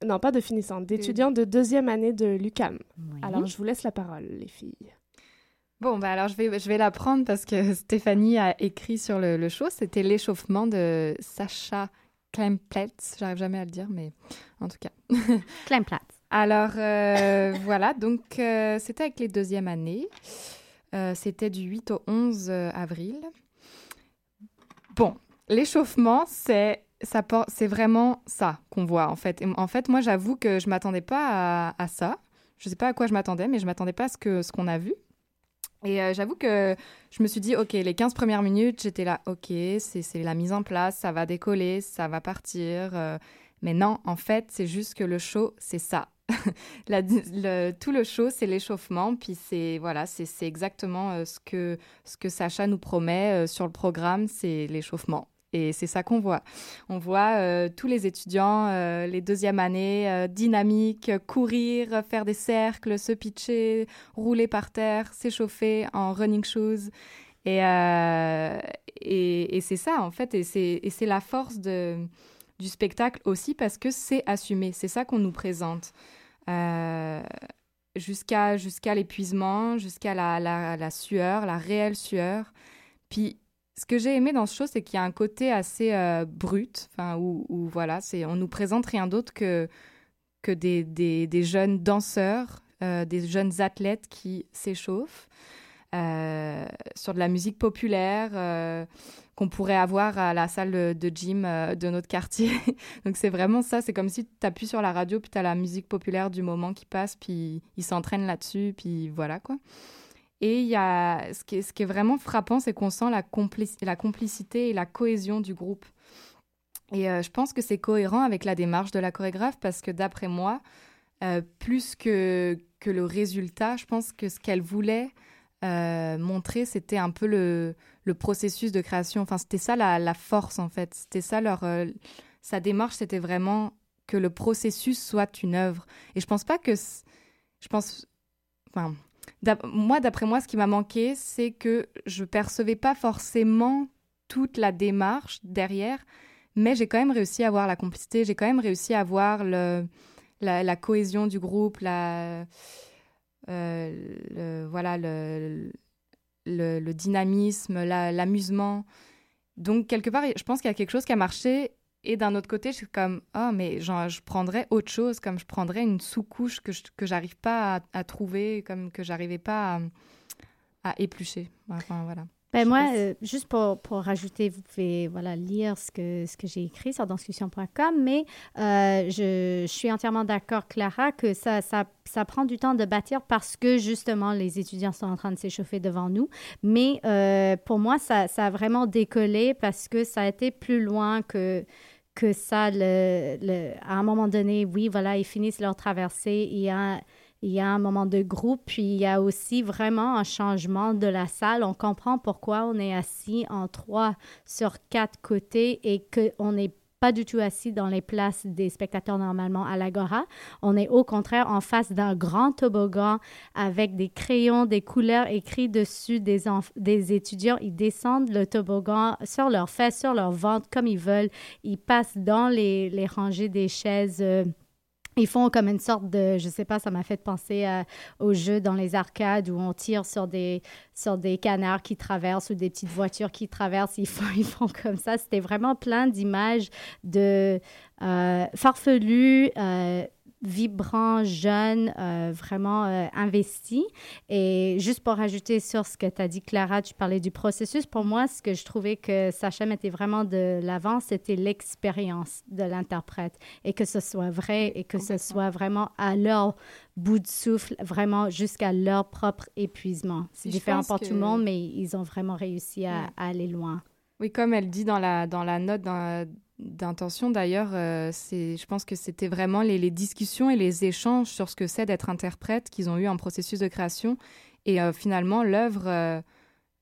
Speaker 7: Non, pas de finissants, d'étudiants de deuxième année de l'UCAM. Alors, je vous laisse la parole, les filles.
Speaker 5: Bon, bah alors je vais, je vais la prendre parce que Stéphanie a écrit sur le, le show. C'était l'échauffement de Sacha Kleinplatz. J'arrive jamais à le dire, mais en tout cas.
Speaker 6: Kleinplatz.
Speaker 5: Alors, euh, voilà, donc euh, c'était avec les deuxièmes années. Euh, c'était du 8 au 11 euh, avril. Bon, l'échauffement, c'est ça c'est vraiment ça qu'on voit en fait. Et en fait, moi, j'avoue que je m'attendais pas à, à ça. Je sais pas à quoi je m'attendais, mais je m'attendais pas à ce que ce qu'on a vu. Et euh, j'avoue que je me suis dit, OK, les 15 premières minutes, j'étais là, OK, c'est la mise en place, ça va décoller, ça va partir. euh, mais non, en fait, c'est juste que le show, c'est ça. Tout le show, c'est l'échauffement, puis c'est voilà, c'est exactement euh, ce que ce que Sacha nous promet sur le programme, c'est l'échauffement. Et c'est ça qu'on voit. On voit euh, tous les étudiants, euh, les deuxièmes années, euh, dynamiques, courir, faire des cercles, se pitcher, rouler par terre, s'échauffer en running shoes. Et, et, c'est ça, en fait, et c'est la force de, du spectacle aussi parce que c'est assumé. C'est ça qu'on nous présente. Jusqu'à jusqu'à l'épuisement, jusqu'à la, la, la sueur, la réelle sueur. Puis ce que j'ai aimé dans ce show, c'est qu'il y a un côté assez euh, brut, enfin où, où, voilà, on nous présente rien d'autre que que des, des, jeunes danseurs, euh, des jeunes athlètes qui s'échauffent euh, sur de la musique populaire qu'on pourrait avoir à la salle de, gym de notre quartier. Donc c'est vraiment ça, c'est comme si tu appuies sur la radio, puis tu as la musique populaire du moment qui passe, puis ils s'entraînent là-dessus, puis voilà quoi. Et il y a ce qui est, vraiment frappant, c'est qu'on sent la, complici- la complicité et la cohésion du groupe. Et euh, je pense que c'est cohérent avec la démarche de la chorégraphe parce que d'après moi, euh, plus que, que le résultat, je pense que ce qu'elle voulait euh, montrer, c'était un peu le, le processus de création. Enfin, c'était ça la, la force en fait. C'était ça leur. sa démarche, c'était vraiment que le processus soit une œuvre. Et je pense pas que. Je pense. Enfin, moi, d'après moi, ce qui m'a manqué, c'est que je percevais pas forcément toute la démarche derrière, mais j'ai quand même réussi à avoir la complicité, j'ai quand même réussi à avoir le, la, cohésion du groupe, la, euh, le, voilà, le, le, dynamisme, la- l'amusement. Donc, quelque part, je pense qu'il y a quelque chose qui a marché. Et d'un autre côté, je suis comme, ah, mais je prendrais autre chose, comme je prendrais une sous-couche que je que j'arrive pas à, à trouver, comme que j'arrivais pas à, à éplucher. Enfin, voilà.
Speaker 6: Ben
Speaker 5: Je
Speaker 6: moi, euh, juste pour, pour rajouter, vous pouvez voilà, lire ce que, ce que j'ai écrit sur danscussion.com, mais euh, je, je suis entièrement d'accord, Clara, que ça, ça, ça prend du temps de bâtir parce que justement, les étudiants sont en train de s'échauffer devant nous. Mais euh, pour moi, ça, ça a vraiment décollé parce que ça a été plus loin que que ça, le, le- à un moment donné, oui, voilà, ils finissent leur traversée, il y a, il y a un moment de groupe, puis il y a aussi vraiment un changement de la salle. On comprend pourquoi on est assis en trois sur quatre côtés et qu'on n'est pas du tout assis dans les places des spectateurs normalement à l'Agora. On est au contraire en face d'un grand toboggan avec des crayons, des couleurs écrites dessus des, étudiants. Ils descendent le toboggan sur leurs fesses, sur leur ventre, comme ils veulent. Ils passent dans les, les rangées des chaises. euh, ils font comme une sorte de, je sais pas, ça m'a fait penser aux jeux dans les arcades où on tire sur des, sur des canards qui traversent ou des petites voitures qui traversent. Ils font, ils font comme ça. C'était vraiment plein d'images de euh, farfelus, euh, vibrants, jeunes, euh, vraiment euh, investis. Et juste pour rajouter sur ce que tu as dit, Clara, tu parlais du processus. Pour moi, ce que je trouvais que Sacha mettait vraiment de l'avant, c'était l'expérience de l'interprète et que ce soit vrai et que ce soit vraiment à leur bout de souffle, vraiment jusqu'à leur propre épuisement. C'est différent pour
Speaker 5: que-
Speaker 6: tout le monde, mais ils ont vraiment réussi à,
Speaker 5: Ouais.
Speaker 6: à aller loin.
Speaker 5: Oui, comme elle dit dans la, dans la note d'intention, d'ailleurs, euh, c'est, je pense que c'était vraiment les, les discussions et les échanges sur ce que c'est d'être interprète qu'ils ont eu en processus de création. Et euh, finalement, l'œuvre,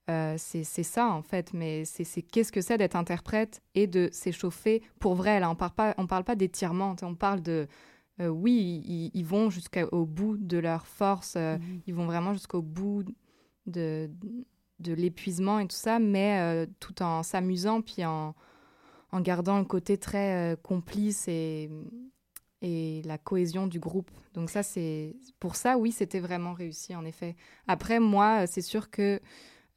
Speaker 5: euh, c'est ça en fait, mais c'est qu'est-ce que c'est d'être interprète et de s'échauffer pour vrai. Là, on parle pas, on parle pas d'étirement, on parle de oui, ils, vont jusqu'au bout de leur force, mhm. ils vont vraiment jusqu'au bout de, de l'épuisement et tout ça, mais tout en s'amusant puis en, en gardant le côté très complice et, et la cohésion du groupe. Donc ça, c'est pour ça, oui, c'était vraiment réussi en effet. Après, moi, c'est sûr que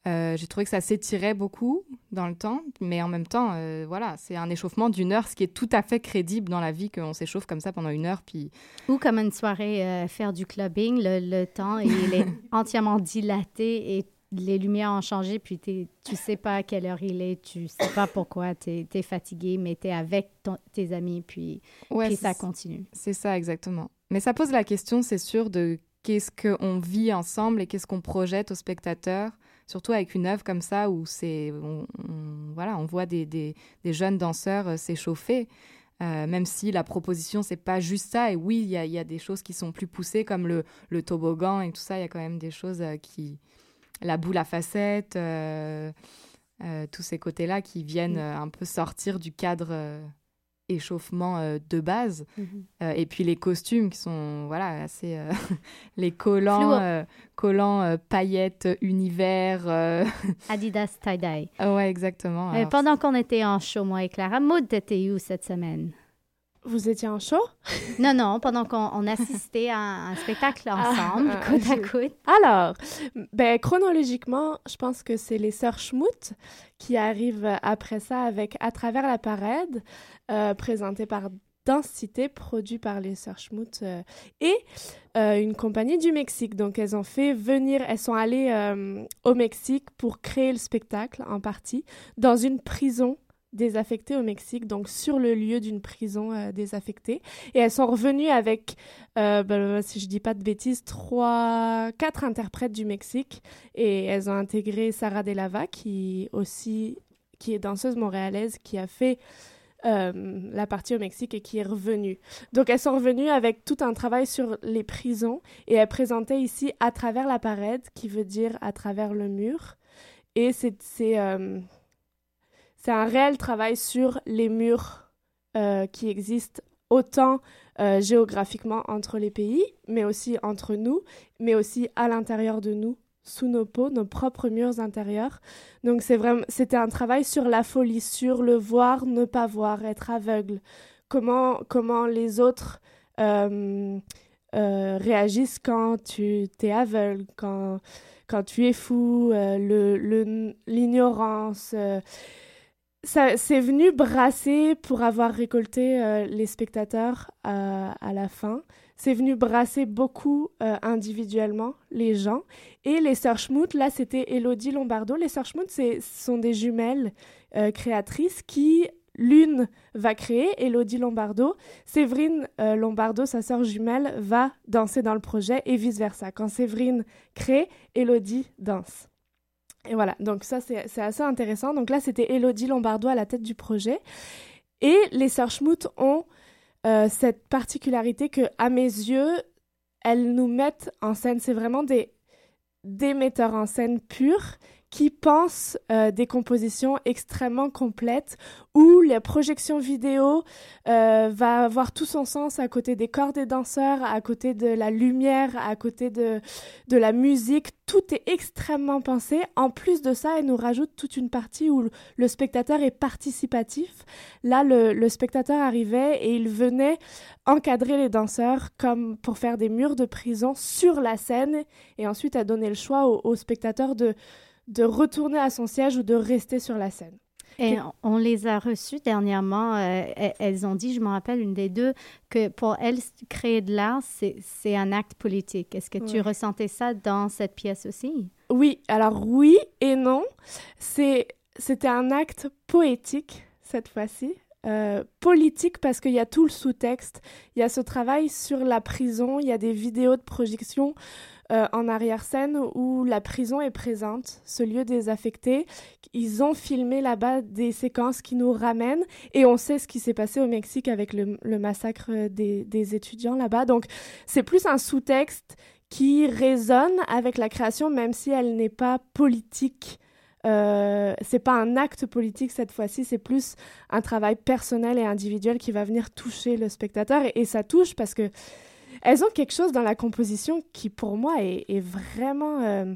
Speaker 5: euh, j'ai trouvé que ça s'étirait beaucoup dans le temps, mais en même temps, euh, voilà, c'est un échauffement d'une heure, ce qui est tout à fait crédible dans la vie qu'on s'échauffe comme ça pendant une heure. Puis...
Speaker 6: Ou comme une soirée, euh, faire du clubbing, le, temps il est entièrement dilaté et les lumières ont changé, puis tu sais pas à quelle heure il est, tu sais pas pourquoi, tu es, fatigué, mais tu es avec tes amis, puis, puis ça continue.
Speaker 5: C'est ça, exactement. Mais ça pose la question, c'est sûr, de qu'est-ce qu'on vit ensemble et qu'est-ce qu'on projette aux spectateurs surtout avec une œuvre comme ça où c'est, on, voilà, on voit des, des, jeunes danseurs euh, s'échauffer. Euh, même si la proposition c'est pas juste ça et oui il y a, y a, des choses qui sont plus poussées comme le, le toboggan et tout ça il y a quand même des choses euh, qui la boule à facettes tous ces côtés là qui viennent un peu sortir du cadre échauffement euh, de base. Mhm. Euh, et puis les costumes qui sont voilà assez euh, les collants collants paillettes univers
Speaker 6: Adidas tie dye.
Speaker 5: ouais exactement.
Speaker 6: pendant qu'on était en show moi et Clara, Maud t'étais où cette semaine?
Speaker 7: Vous étiez en show?
Speaker 6: Non, non, pendant qu'on assistait à un, spectacle ah, ensemble, ah, côte à côte.
Speaker 7: Alors, ben, chronologiquement, je pense que c'est les Sœurs Schmout qui arrivent après ça avec À travers la parade, euh, présenté par Densité, produit par les Sœurs Schmout euh, et euh, une compagnie du Mexique. Donc, elles ont fait venir, elles sont allées au Mexique pour créer le spectacle en partie dans une prison désaffectées au Mexique, donc sur le lieu d'une prison euh, désaffectée. Et elles sont revenues avec, euh, ben, si je dis pas de bêtises, trois, quatre interprètes du Mexique. Et elles ont intégré Sarah Delava, qui aussi, qui est danseuse montréalaise, qui a fait euh, la partie au Mexique et qui est revenue. Donc elles sont revenues avec tout un travail sur les prisons et elles présentaient ici à travers la parade, qui veut dire à travers le mur. Et c'est c'est un réel travail sur les murs euh, qui existent autant euh, géographiquement entre les pays, mais aussi entre nous, mais aussi à l'intérieur de nous, sous nos peaux, nos propres murs intérieurs. Donc c'est vraiment, c'était un travail sur la folie, sur le voir, ne pas voir, être aveugle. Comment, comment les autres euh, réagissent quand tu t'es aveugle, quand, quand tu es fou, le, l'ignorance ça c'est venu brasser pour avoir récolté euh, les spectateurs à, la fin. C'est venu brasser beaucoup euh, individuellement les gens. Et les sœurs Schmout, là c'était Elodie Lombardo. Les sœurs Schmout, ce sont des jumelles euh, créatrices qui, l'une va créer, Elodie Lombardo. Séverine Lombardo, sa sœur jumelle, va danser dans le projet et vice-versa. Quand Séverine crée, Elodie danse. Et voilà, donc ça c'est assez intéressant. Donc là c'était Elodie Lombardo à la tête du projet. Et les sœurs Schmout ont euh, cette particularité que, à mes yeux, elles nous mettent en scène. C'est vraiment des, des metteurs en scène purs qui pense euh, des compositions extrêmement complètes où la projection vidéo euh, va avoir tout son sens à côté des corps des danseurs, à côté de la lumière, à côté de, de la musique. Tout est extrêmement pensé. En plus de ça, elle nous rajoute toute une partie où le spectateur est participatif. Là, le, spectateur arrivait et il venait encadrer les danseurs comme pour faire des murs de prison sur la scène et ensuite à donner le choix aux spectateurs de de retourner à son siège ou de rester sur la scène.
Speaker 6: Et on les a reçues dernièrement. Euh, elles ont dit, je me rappelle, une des deux, que pour elles, créer de l'art, c'est un acte politique. Est-ce que tu ressentais ça dans cette pièce aussi?
Speaker 7: Oui, alors oui et non. C'était un acte poétique cette fois-ci. Euh, politique parce qu'il y a tout le sous-texte, il y a ce travail sur la prison, il y a des vidéos de projection euh, en arrière-scène où la prison est présente, ce lieu désaffecté. Ils ont filmé là-bas des séquences qui nous ramènent et on sait ce qui s'est passé au Mexique avec le, massacre des, des étudiants là-bas. Donc c'est plus un sous-texte qui résonne avec la création, même si elle n'est pas politique euh, c'est pas un acte politique cette fois-ci, c'est plus un travail personnel et individuel qui va venir toucher le spectateur. Et, ça touche parce que elles ont quelque chose dans la composition qui, pour moi, est, vraiment euh,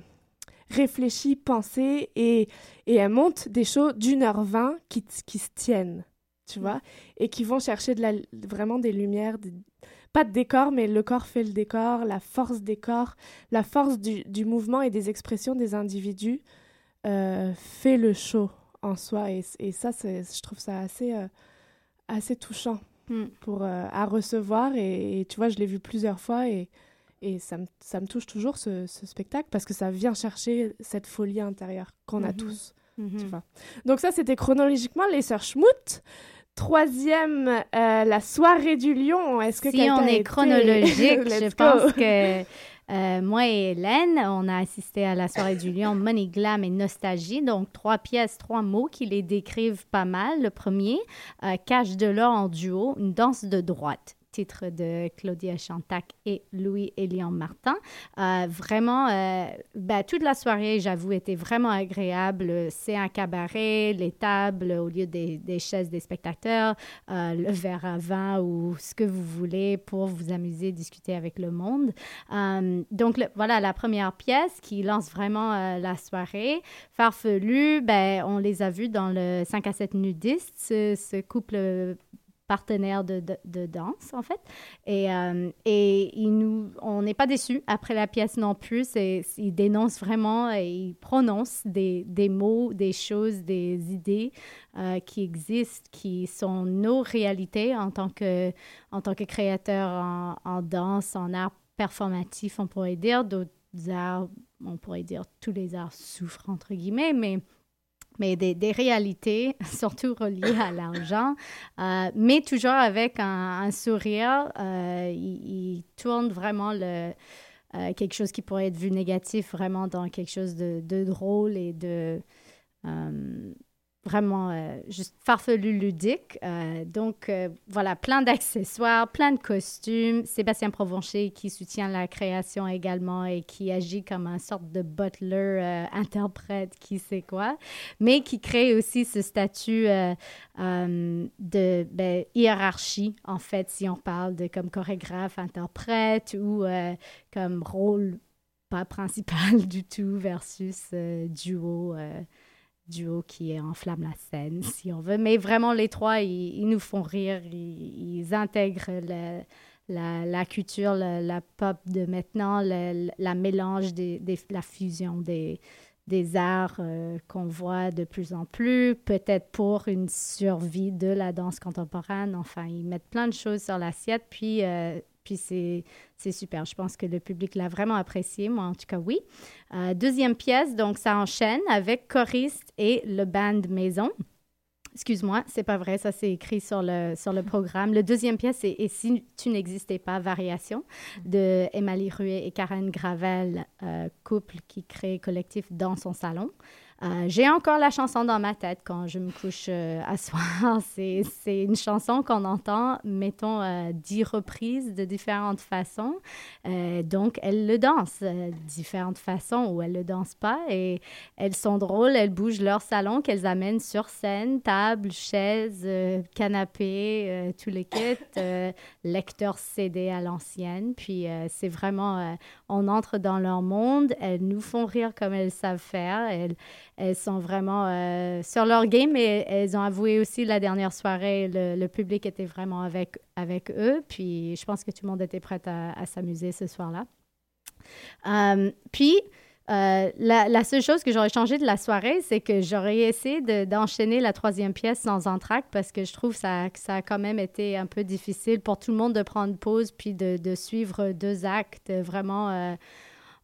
Speaker 7: réfléchi, pensé, et, et elles montent des shows d'une heure vingt qui, qui se tiennent, tu vois, et qui vont chercher vraiment des lumières, pas de décor, mais le corps fait le décor, la force des corps, la force du, du mouvement et des expressions des individus fait le show en soi. Et, et ça, je trouve ça assez, euh, assez touchant pour, euh, à recevoir. Et, et tu vois, je l'ai vu plusieurs fois et, et ça, me, ça me touche toujours ce, ce spectacle parce que ça vient chercher cette folie intérieure qu'on a
Speaker 6: Mhm.
Speaker 7: tous.
Speaker 6: Mhm.
Speaker 7: Tu vois. Donc ça, c'était chronologiquement les sœurs Schmout. Troisième, euh, la soirée du lion. Est-ce que
Speaker 6: si on est chronologique, je pense que euh, moi et Hélène, on a assisté à la soirée du lion Money Glam et Nostalgie. Donc, trois pièces, trois mots qui les décrivent pas mal. Le premier, euh, Cache de l'or en duo, une danse de droite titre de Claudia Chantac et Louis-Élian Martin. Euh, vraiment, euh, ben, toute la soirée, j'avoue, était vraiment agréable. C'est un cabaret, les tables au lieu des, chaises des spectateurs, euh, le verre à vin ou ce que vous voulez pour vous amuser, discuter avec le monde. Donc, voilà la première pièce qui lance vraiment la soirée. Farfelu, ben, on les a vus dans le 5 à 7 nudistes, ce couple partenaire de, danse, en fait. Et, euh, et il nous, on n'est pas déçus après la pièce non plus. C'est, il dénonce vraiment et il prononce des, des mots, des choses, des idées euh, qui existent, qui sont nos réalités en tant que, en tant que créateur en, en danse, en art performatif, on pourrait dire. D'autres arts, on pourrait dire tous les arts souffrent, entre guillemets, mais mais des, réalités, surtout reliées à l'argent, euh, mais toujours avec un, sourire. Euh, il, tourne vraiment le, euh, quelque chose qui pourrait être vu négatif vraiment dans quelque chose de, drôle et de vraiment euh, juste farfelu ludique. Euh, donc euh, voilà, plein d'accessoires, plein de costumes. Sébastien Provencher qui soutient la création également et qui agit comme un sorte de butler, interprète, qui sait quoi, mais qui crée aussi ce statut de ben, hiérarchie, en fait, si on parle de comme chorégraphe, interprète ou comme rôle pas principal du tout versus duo. Duo qui enflamme la scène, si on veut. Mais vraiment, les trois, ils, nous font rire. Ils, intègrent la, la culture, la, pop de maintenant, la mélange, des, des- la fusion des, des arts euh, qu'on voit de plus en plus, peut-être pour une survie de la danse contemporaine. Enfin, ils mettent plein de choses sur l'assiette, puis, euh, puis c'est, super. Je pense que le public l'a vraiment apprécié, moi en tout cas, oui. Euh, deuxième pièce, donc ça enchaîne avec choriste et le band maison. Excuse-moi, c'est pas vrai, ça c'est écrit sur le, sur le programme. Le deuxième pièce, c'est Et si tu n'existais pas, Variation, de Emily Ruet et Karen Gravel, euh, couple qui crée collectif dans son salon. Euh, J'ai encore la chanson dans ma tête quand je me couche euh, à soir. C'est une chanson qu'on entend, mettons, euh, dix reprises de différentes façons. Euh, donc, elles le dansent euh, différentes façons ou elles le dansent pas. Et elles sont drôles, elles bougent leur salon qu'elles amènent sur scène, table, chaise, canapé, les kits, euh, lecteur CD à l'ancienne. Puis c'est vraiment, on entre dans leur monde, elles nous font rire comme elles savent faire. Elles sont vraiment euh, sur leur game et elles ont avoué aussi la dernière soirée, le, public était vraiment avec, eux. Puis je pense que tout le monde était prêt à, s'amuser ce soir-là. Euh, puis, euh, la, seule chose que j'aurais changé de la soirée, c'est que j'aurais essayé de- d'enchaîner la troisième pièce sans entracte parce que je trouve ça, que ça a quand même été un peu difficile pour tout le monde de prendre pause puis de, suivre deux actes vraiment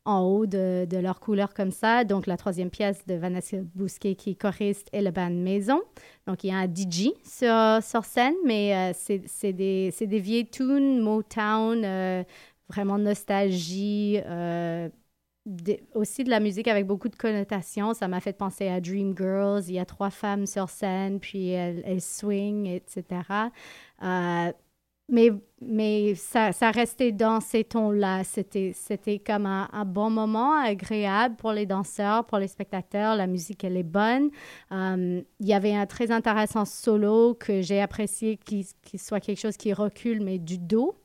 Speaker 6: en haut de, de leur couleur comme ça. Donc, la troisième pièce de Vanessa Bousquet qui est choriste et le band Maison. Donc, il y a un DJ sur, sur scène, mais euh, c'est des, des vieilles tunes, Motown, euh, vraiment nostalgie, euh, aussi de la musique avec beaucoup de connotations. Ça m'a fait penser à Dream Girls. Il y a trois femmes sur scène, puis elles, elles swing, etc. Euh, mais, mais ça, ça restait dans ces tons-là. C'était, c'était comme un, bon moment, agréable pour les danseurs, pour les spectateurs. La musique, elle est bonne. Um, il y avait un très intéressant solo que j'ai apprécié, qui, qui soit quelque chose qui recule, mais du dos.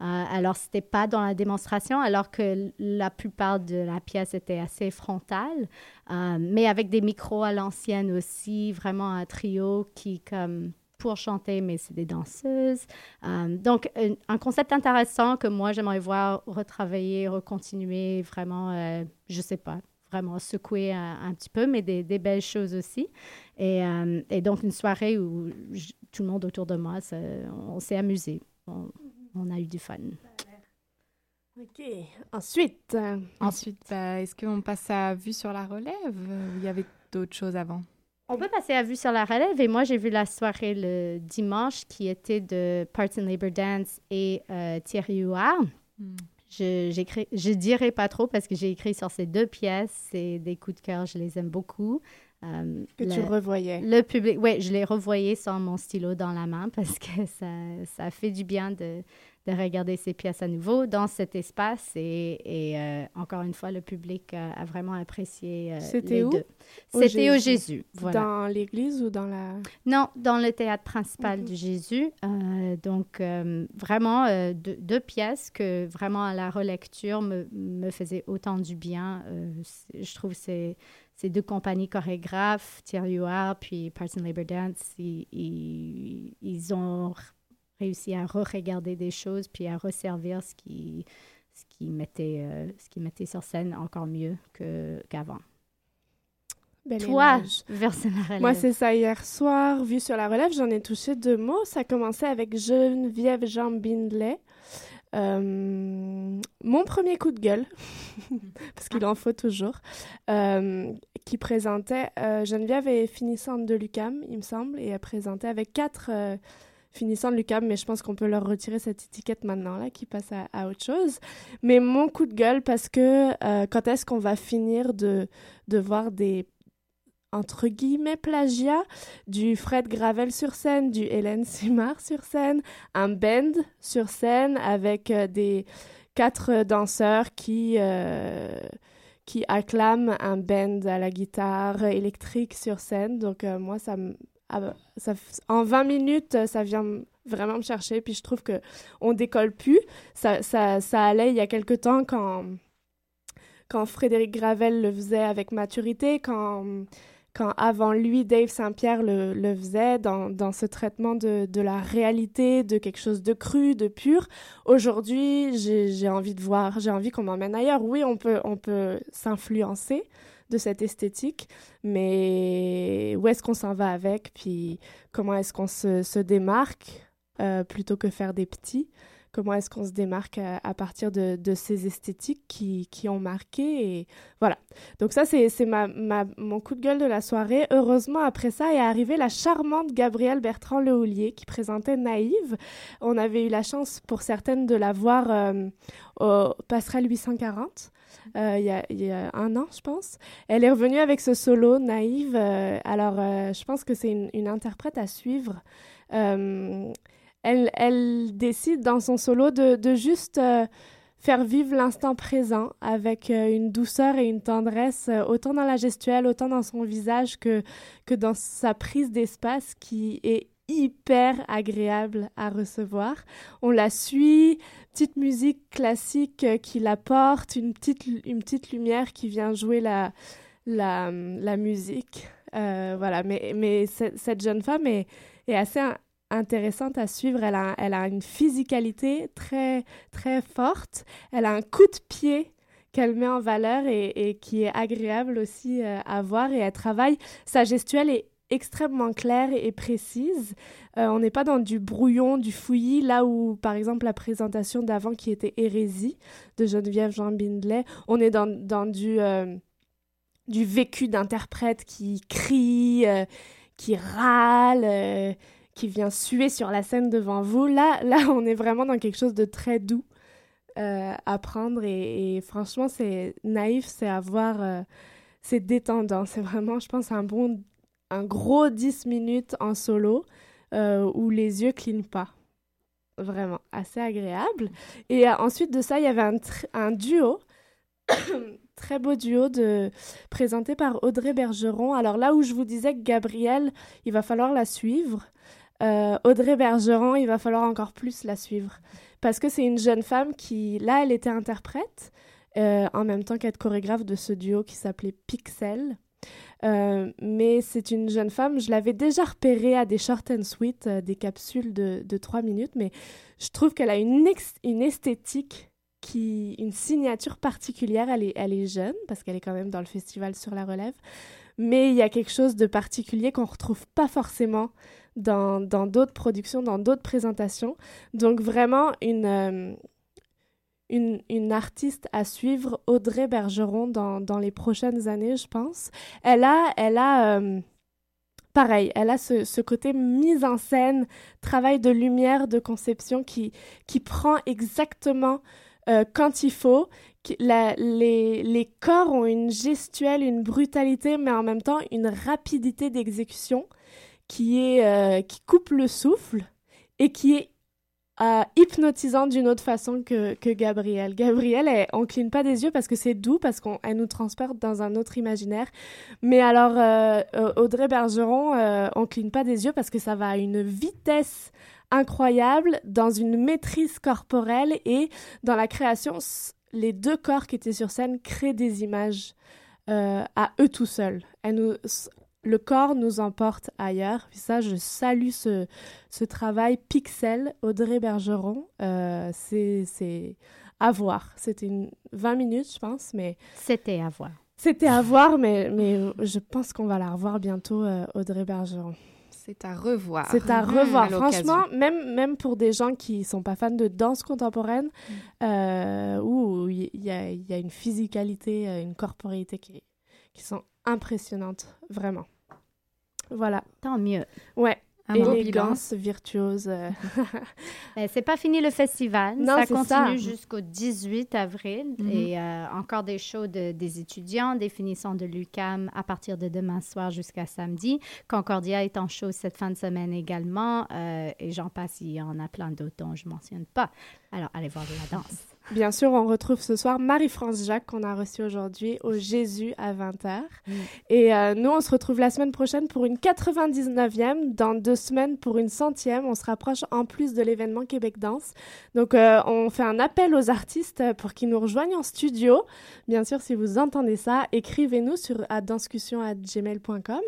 Speaker 6: Euh, alors, ce n'était pas dans la démonstration, alors que la plupart de la pièce était assez frontale, euh, mais avec des micros à l'ancienne aussi, vraiment un trio qui, comme pour chanter, mais c'est des danseuses. Euh, donc, un, un, concept intéressant que moi, j'aimerais voir retravailler, recontinuer, vraiment, euh, je sais pas, vraiment secouer un, un petit peu, mais des, des, belles choses aussi. Et, euh, et donc, une soirée où je, tout le monde autour de moi, ça, on s'est amusé. On, on, a eu du fun.
Speaker 7: OK. Ensuite?
Speaker 5: Ensuite, bah, est-ce qu'on passe à Vue sur la relève? Il y avait d'autres choses avant?
Speaker 6: On peut passer à Vue sur la relève. Et moi, j'ai vu la soirée le dimanche qui était de Parts and Labor Dance et euh, Thierry Huard. Mm. Je, je dirais pas trop parce que j'ai écrit sur ces deux pièces. C'est des coups de cœur. Je les aime beaucoup.
Speaker 7: Euh, que le, tu revoyais.
Speaker 6: Le public, oui, je l'ai revoyé sans mon stylo dans la main parce que ça, ça fait du bien de, de regarder ces pièces à nouveau dans cet espace. Et, et euh, encore une fois, le public a, a vraiment apprécié euh,
Speaker 7: C'était où?
Speaker 6: C'était au Jésus.
Speaker 7: Voilà. Dans l'église ou dans la...
Speaker 6: Non, dans le théâtre principal mm -hmm. du Jésus. Euh, donc, vraiment, deux, deux, pièces que vraiment à la relecture me, me faisaient autant du bien. je trouve c'est ces deux compagnies chorégraphes, Thierry Huard puis Parson Labor Dance, ils, ils, ils ont réussi à re-regarder des choses puis à resservir ce qui, ce qui, mettait, euh, ce qui mettait sur scène encore mieux qu'avant.
Speaker 7: Belle
Speaker 6: Toi,
Speaker 7: vers la relève. Moi, c'est ça. Hier soir, vu sur la relève, j'en ai touché deux mots. Ça commençait avec Geneviève Jean Bindley. Euh, mon premier coup de gueule, parce qu'il en faut toujours, euh, qui présentait, euh, Geneviève est finissante de l'UCAM, il me semble, et elle présentait avec quatre finissants de l'UCAM, mais je pense qu'on peut leur retirer cette étiquette maintenant, là, qui passe à, autre chose. Mais mon coup de gueule, parce que euh, quand est-ce qu'on va finir de, de voir des entre guillemets plagiat du Fred Gravel sur scène, du Hélène Simard sur scène, un band sur scène avec euh, des quatre danseurs qui euh, qui acclament un band à la guitare électrique sur scène. Donc moi ça, ah, ça en 20 minutes ça vient vraiment me chercher puis je trouve que on décolle plus. Ça allait il y a quelque temps quand quand Frédéric Gravel le faisait avec maturité, quand quand avant lui, Dave Saint-Pierre le, le, faisait dans, dans ce traitement de, de, la réalité, de quelque chose de cru, de pur. Aujourd'hui, j'ai envie de voir, j'ai envie qu'on m'emmène ailleurs. Oui, on peut, on peut s'influencer de cette esthétique, mais où est-ce qu'on s'en va avec, puis comment est-ce qu'on se, démarque euh, plutôt que faire des petits? Comment est-ce qu'on se démarque à, partir de, ces esthétiques qui, ont marqué. Et voilà. Donc ça, c'est mon coup de gueule de la soirée. Heureusement, après ça est arrivée la charmante Gabrielle Bertrand Lehoulier qui présentait Naïve. On avait eu la chance pour certaines de la voir euh, au Passerelle 840. Euh, il, y a, un an, je pense. Elle est revenue avec ce solo, Naïve. Euh, alors, je pense que c'est une, interprète à suivre. Elle, décide dans son solo de, juste euh, faire vivre l'instant présent avec euh, une douceur et une tendresse, euh, autant dans la gestuelle, autant dans son visage que, que dans sa prise d'espace qui est hyper agréable à recevoir. On la suit, petite musique classique qui la porte, une petite, une petite lumière qui vient jouer la, la, musique. Voilà, mais, mais cette jeune femme est, est assez intéressante à suivre. Elle a, une physicalité très, très forte. Elle a un coup de pied qu'elle met en valeur et, qui est agréable aussi euh, à voir. Et elle travaille. Sa gestuelle est extrêmement claire et précise. Euh, on n'est pas dans du brouillon, du fouillis, là où, par exemple, la présentation d'avant qui était Hérésie de Geneviève Jean Bindley, on est dans, du, euh, du vécu d'interprète qui crie, qui râle qui vient suer sur la scène devant vous. Là, là, on est vraiment dans quelque chose de très doux euh, à prendre et, franchement, c'est naïf, c'est avoir, euh, c'est détendant. C'est vraiment, je pense, un bon, un gros 10 minutes en solo euh, où les yeux clignent pas. vraiment assez agréable. Et euh, ensuite de ça, il y avait un, un duo, très beau duo de, présenté par Audrey Bergeron. Alors là où je vous disais que Gabrielle, il va falloir la suivre, euh, Audrey Bergeron, il va falloir encore plus la suivre. Parce que c'est une jeune femme qui, là, elle était interprète, euh, en même temps qu'être chorégraphe de ce duo qui s'appelait Pixel. Euh, mais c'est une jeune femme, je l'avais déjà repérée à des short and sweet, des capsules de, de 3 minutes, mais je trouve qu'elle a une, esthétique, qui, une signature particulière. Elle est, elle est jeune, parce qu'elle est quand même dans le festival sur la relève, mais il y a quelque chose de particulier qu'on retrouve pas forcément dans d'autres productions, dans d'autres présentations. Donc vraiment une, euh, une, une artiste à suivre, Audrey Bergeron, dans, dans les prochaines années, je pense. Elle a, elle a euh, pareil, elle a ce, ce côté mise en scène, travail de lumière, de conception qui, qui prend exactement euh, quand il faut. La- les, les corps ont une gestuelle, une brutalité, mais en même temps une rapidité d'exécution qui, est, euh, qui coupe le souffle et qui est euh, hypnotisant d'une autre façon que, que Gabrielle. Gabrielle, elle, on cligne pas des yeux parce que c'est doux, parce qu'elle nous transporte dans un autre imaginaire. Mais alors, euh, euh, Audrey Bergeron, euh, on cligne pas des yeux parce que ça va à une vitesse incroyable, dans une maîtrise corporelle et dans la création, les deux corps qui étaient sur scène créent des images à eux tout seuls. Le corps nous emporte ailleurs. Puis ça, je salue ce, ce travail Pixel, Audrey Bergeron. Euh, c'est à voir. C'était une 20 minutes, je pense, mais...
Speaker 6: C'était à voir.
Speaker 7: C'était à voir, mais, mais je pense qu'on va la revoir bientôt, euh, Audrey Bergeron.
Speaker 5: C'est à revoir.
Speaker 7: C'est à
Speaker 5: Mhm.
Speaker 7: revoir.
Speaker 5: À.
Speaker 7: Franchement, même, même pour des gens qui sont pas fans de danse contemporaine, euh, où il y, a- il y a une physicalité, une corporéité qui, qui sont impressionnantes, vraiment. Voilà.
Speaker 6: Tant mieux.
Speaker 7: Ouais.
Speaker 6: Un beau
Speaker 7: Élégance, virtuose. euh.
Speaker 6: Ben, c'est pas fini le festival.
Speaker 7: Non,
Speaker 6: ça continue jusqu'au 18 avril.
Speaker 7: Mhm.
Speaker 6: Et euh, encore des shows de- des étudiants, définition de l'UCAM à partir de demain soir jusqu'à samedi. Concordia est en show cette fin de semaine également. euh, et j'en passe, il y en a plein d'autres dont je ne mentionne pas. Alors, allez voir de la danse.
Speaker 7: Bien sûr, on retrouve ce soir Marie-France Jacques qu'on a reçue aujourd'hui au Jésus à 20h. Et euh, nous, on se retrouve la semaine prochaine pour une 99e, dans deux semaines pour une centième. On se rapproche en plus de l'événement Québec Danse. Donc, euh, on fait un appel aux artistes pour qu'ils nous rejoignent en studio. Bien sûr, si vous entendez ça, écrivez-nous sur à danscussion@gmail.com.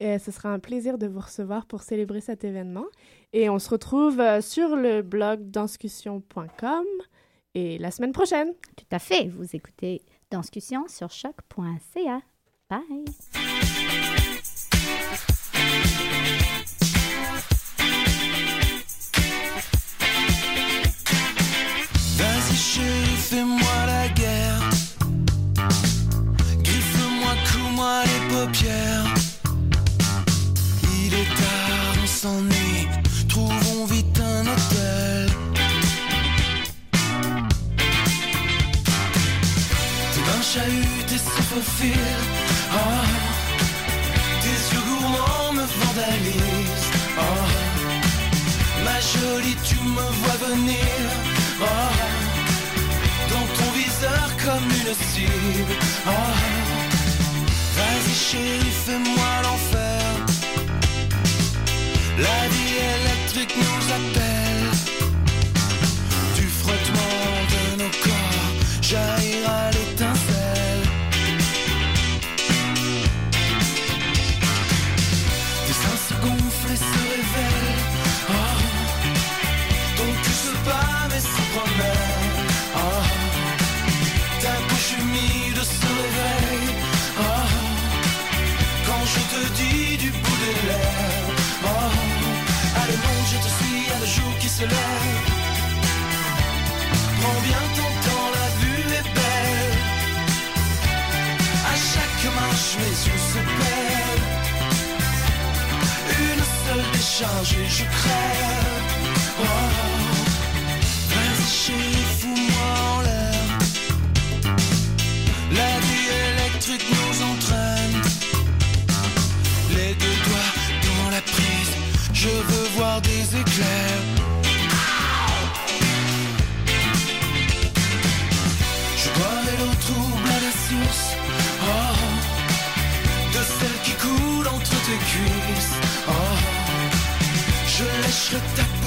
Speaker 7: Et ce sera un plaisir de vous recevoir pour célébrer cet événement. Et on se retrouve euh, sur le blog danscussion.com et la semaine prochaine.
Speaker 6: Tout à fait. Vous écoutez Danscussion sur choc.ca. Bye.
Speaker 9: Vas-y chérie, fais-moi la guerre. Griffe-moi, cloue-moi les paupières. Il est tard, on s'ennuie. Trouvons Oh. Vas-y chérie, fais-moi je te dis du bout des lèvres. Oh. Allez monte, je te suis, a le jour qui se lève. Prends bien ton temps, la vue est belle. À chaque marche, mes yeux se perdent. Une seule décharge et je crève. Oh. Vas-y je veux voir des éclairs. Je dois l'eau trouble à la source oh, de celle qui coule entre tes cuisses. Oh, je lècherai ta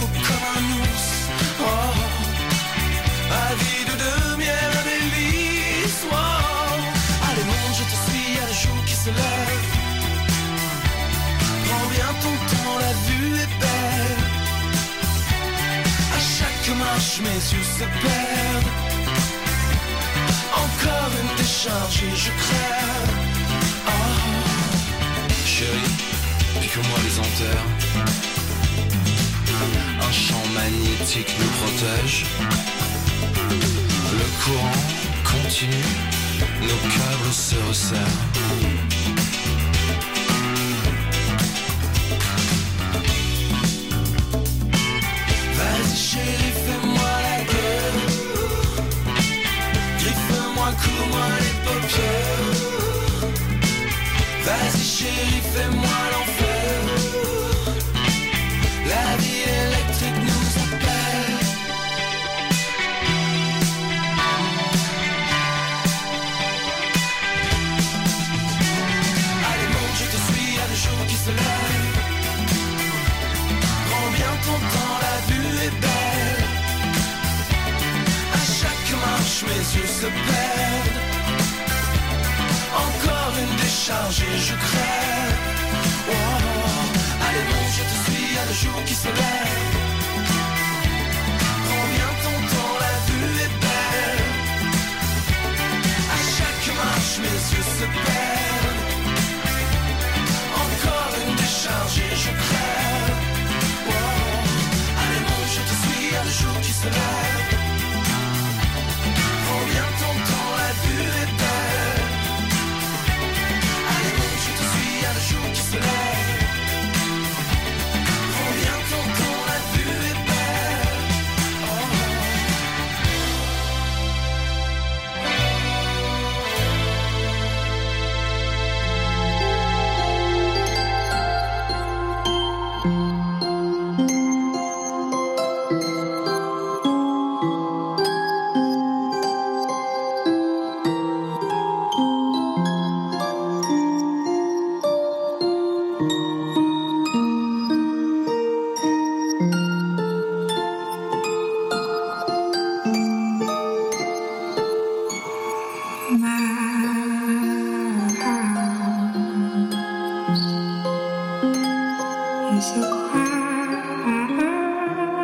Speaker 9: mes yeux se perdent. Encore une décharge et je crève. Oh.
Speaker 10: Chérie, pique-moi les anthères. Un champ magnétique nous protège. Le courant continue, nos câbles se resserrent.
Speaker 9: Griffe-moi, je crève. Oh, allez, bon, je te suis, à le jour qui se lève.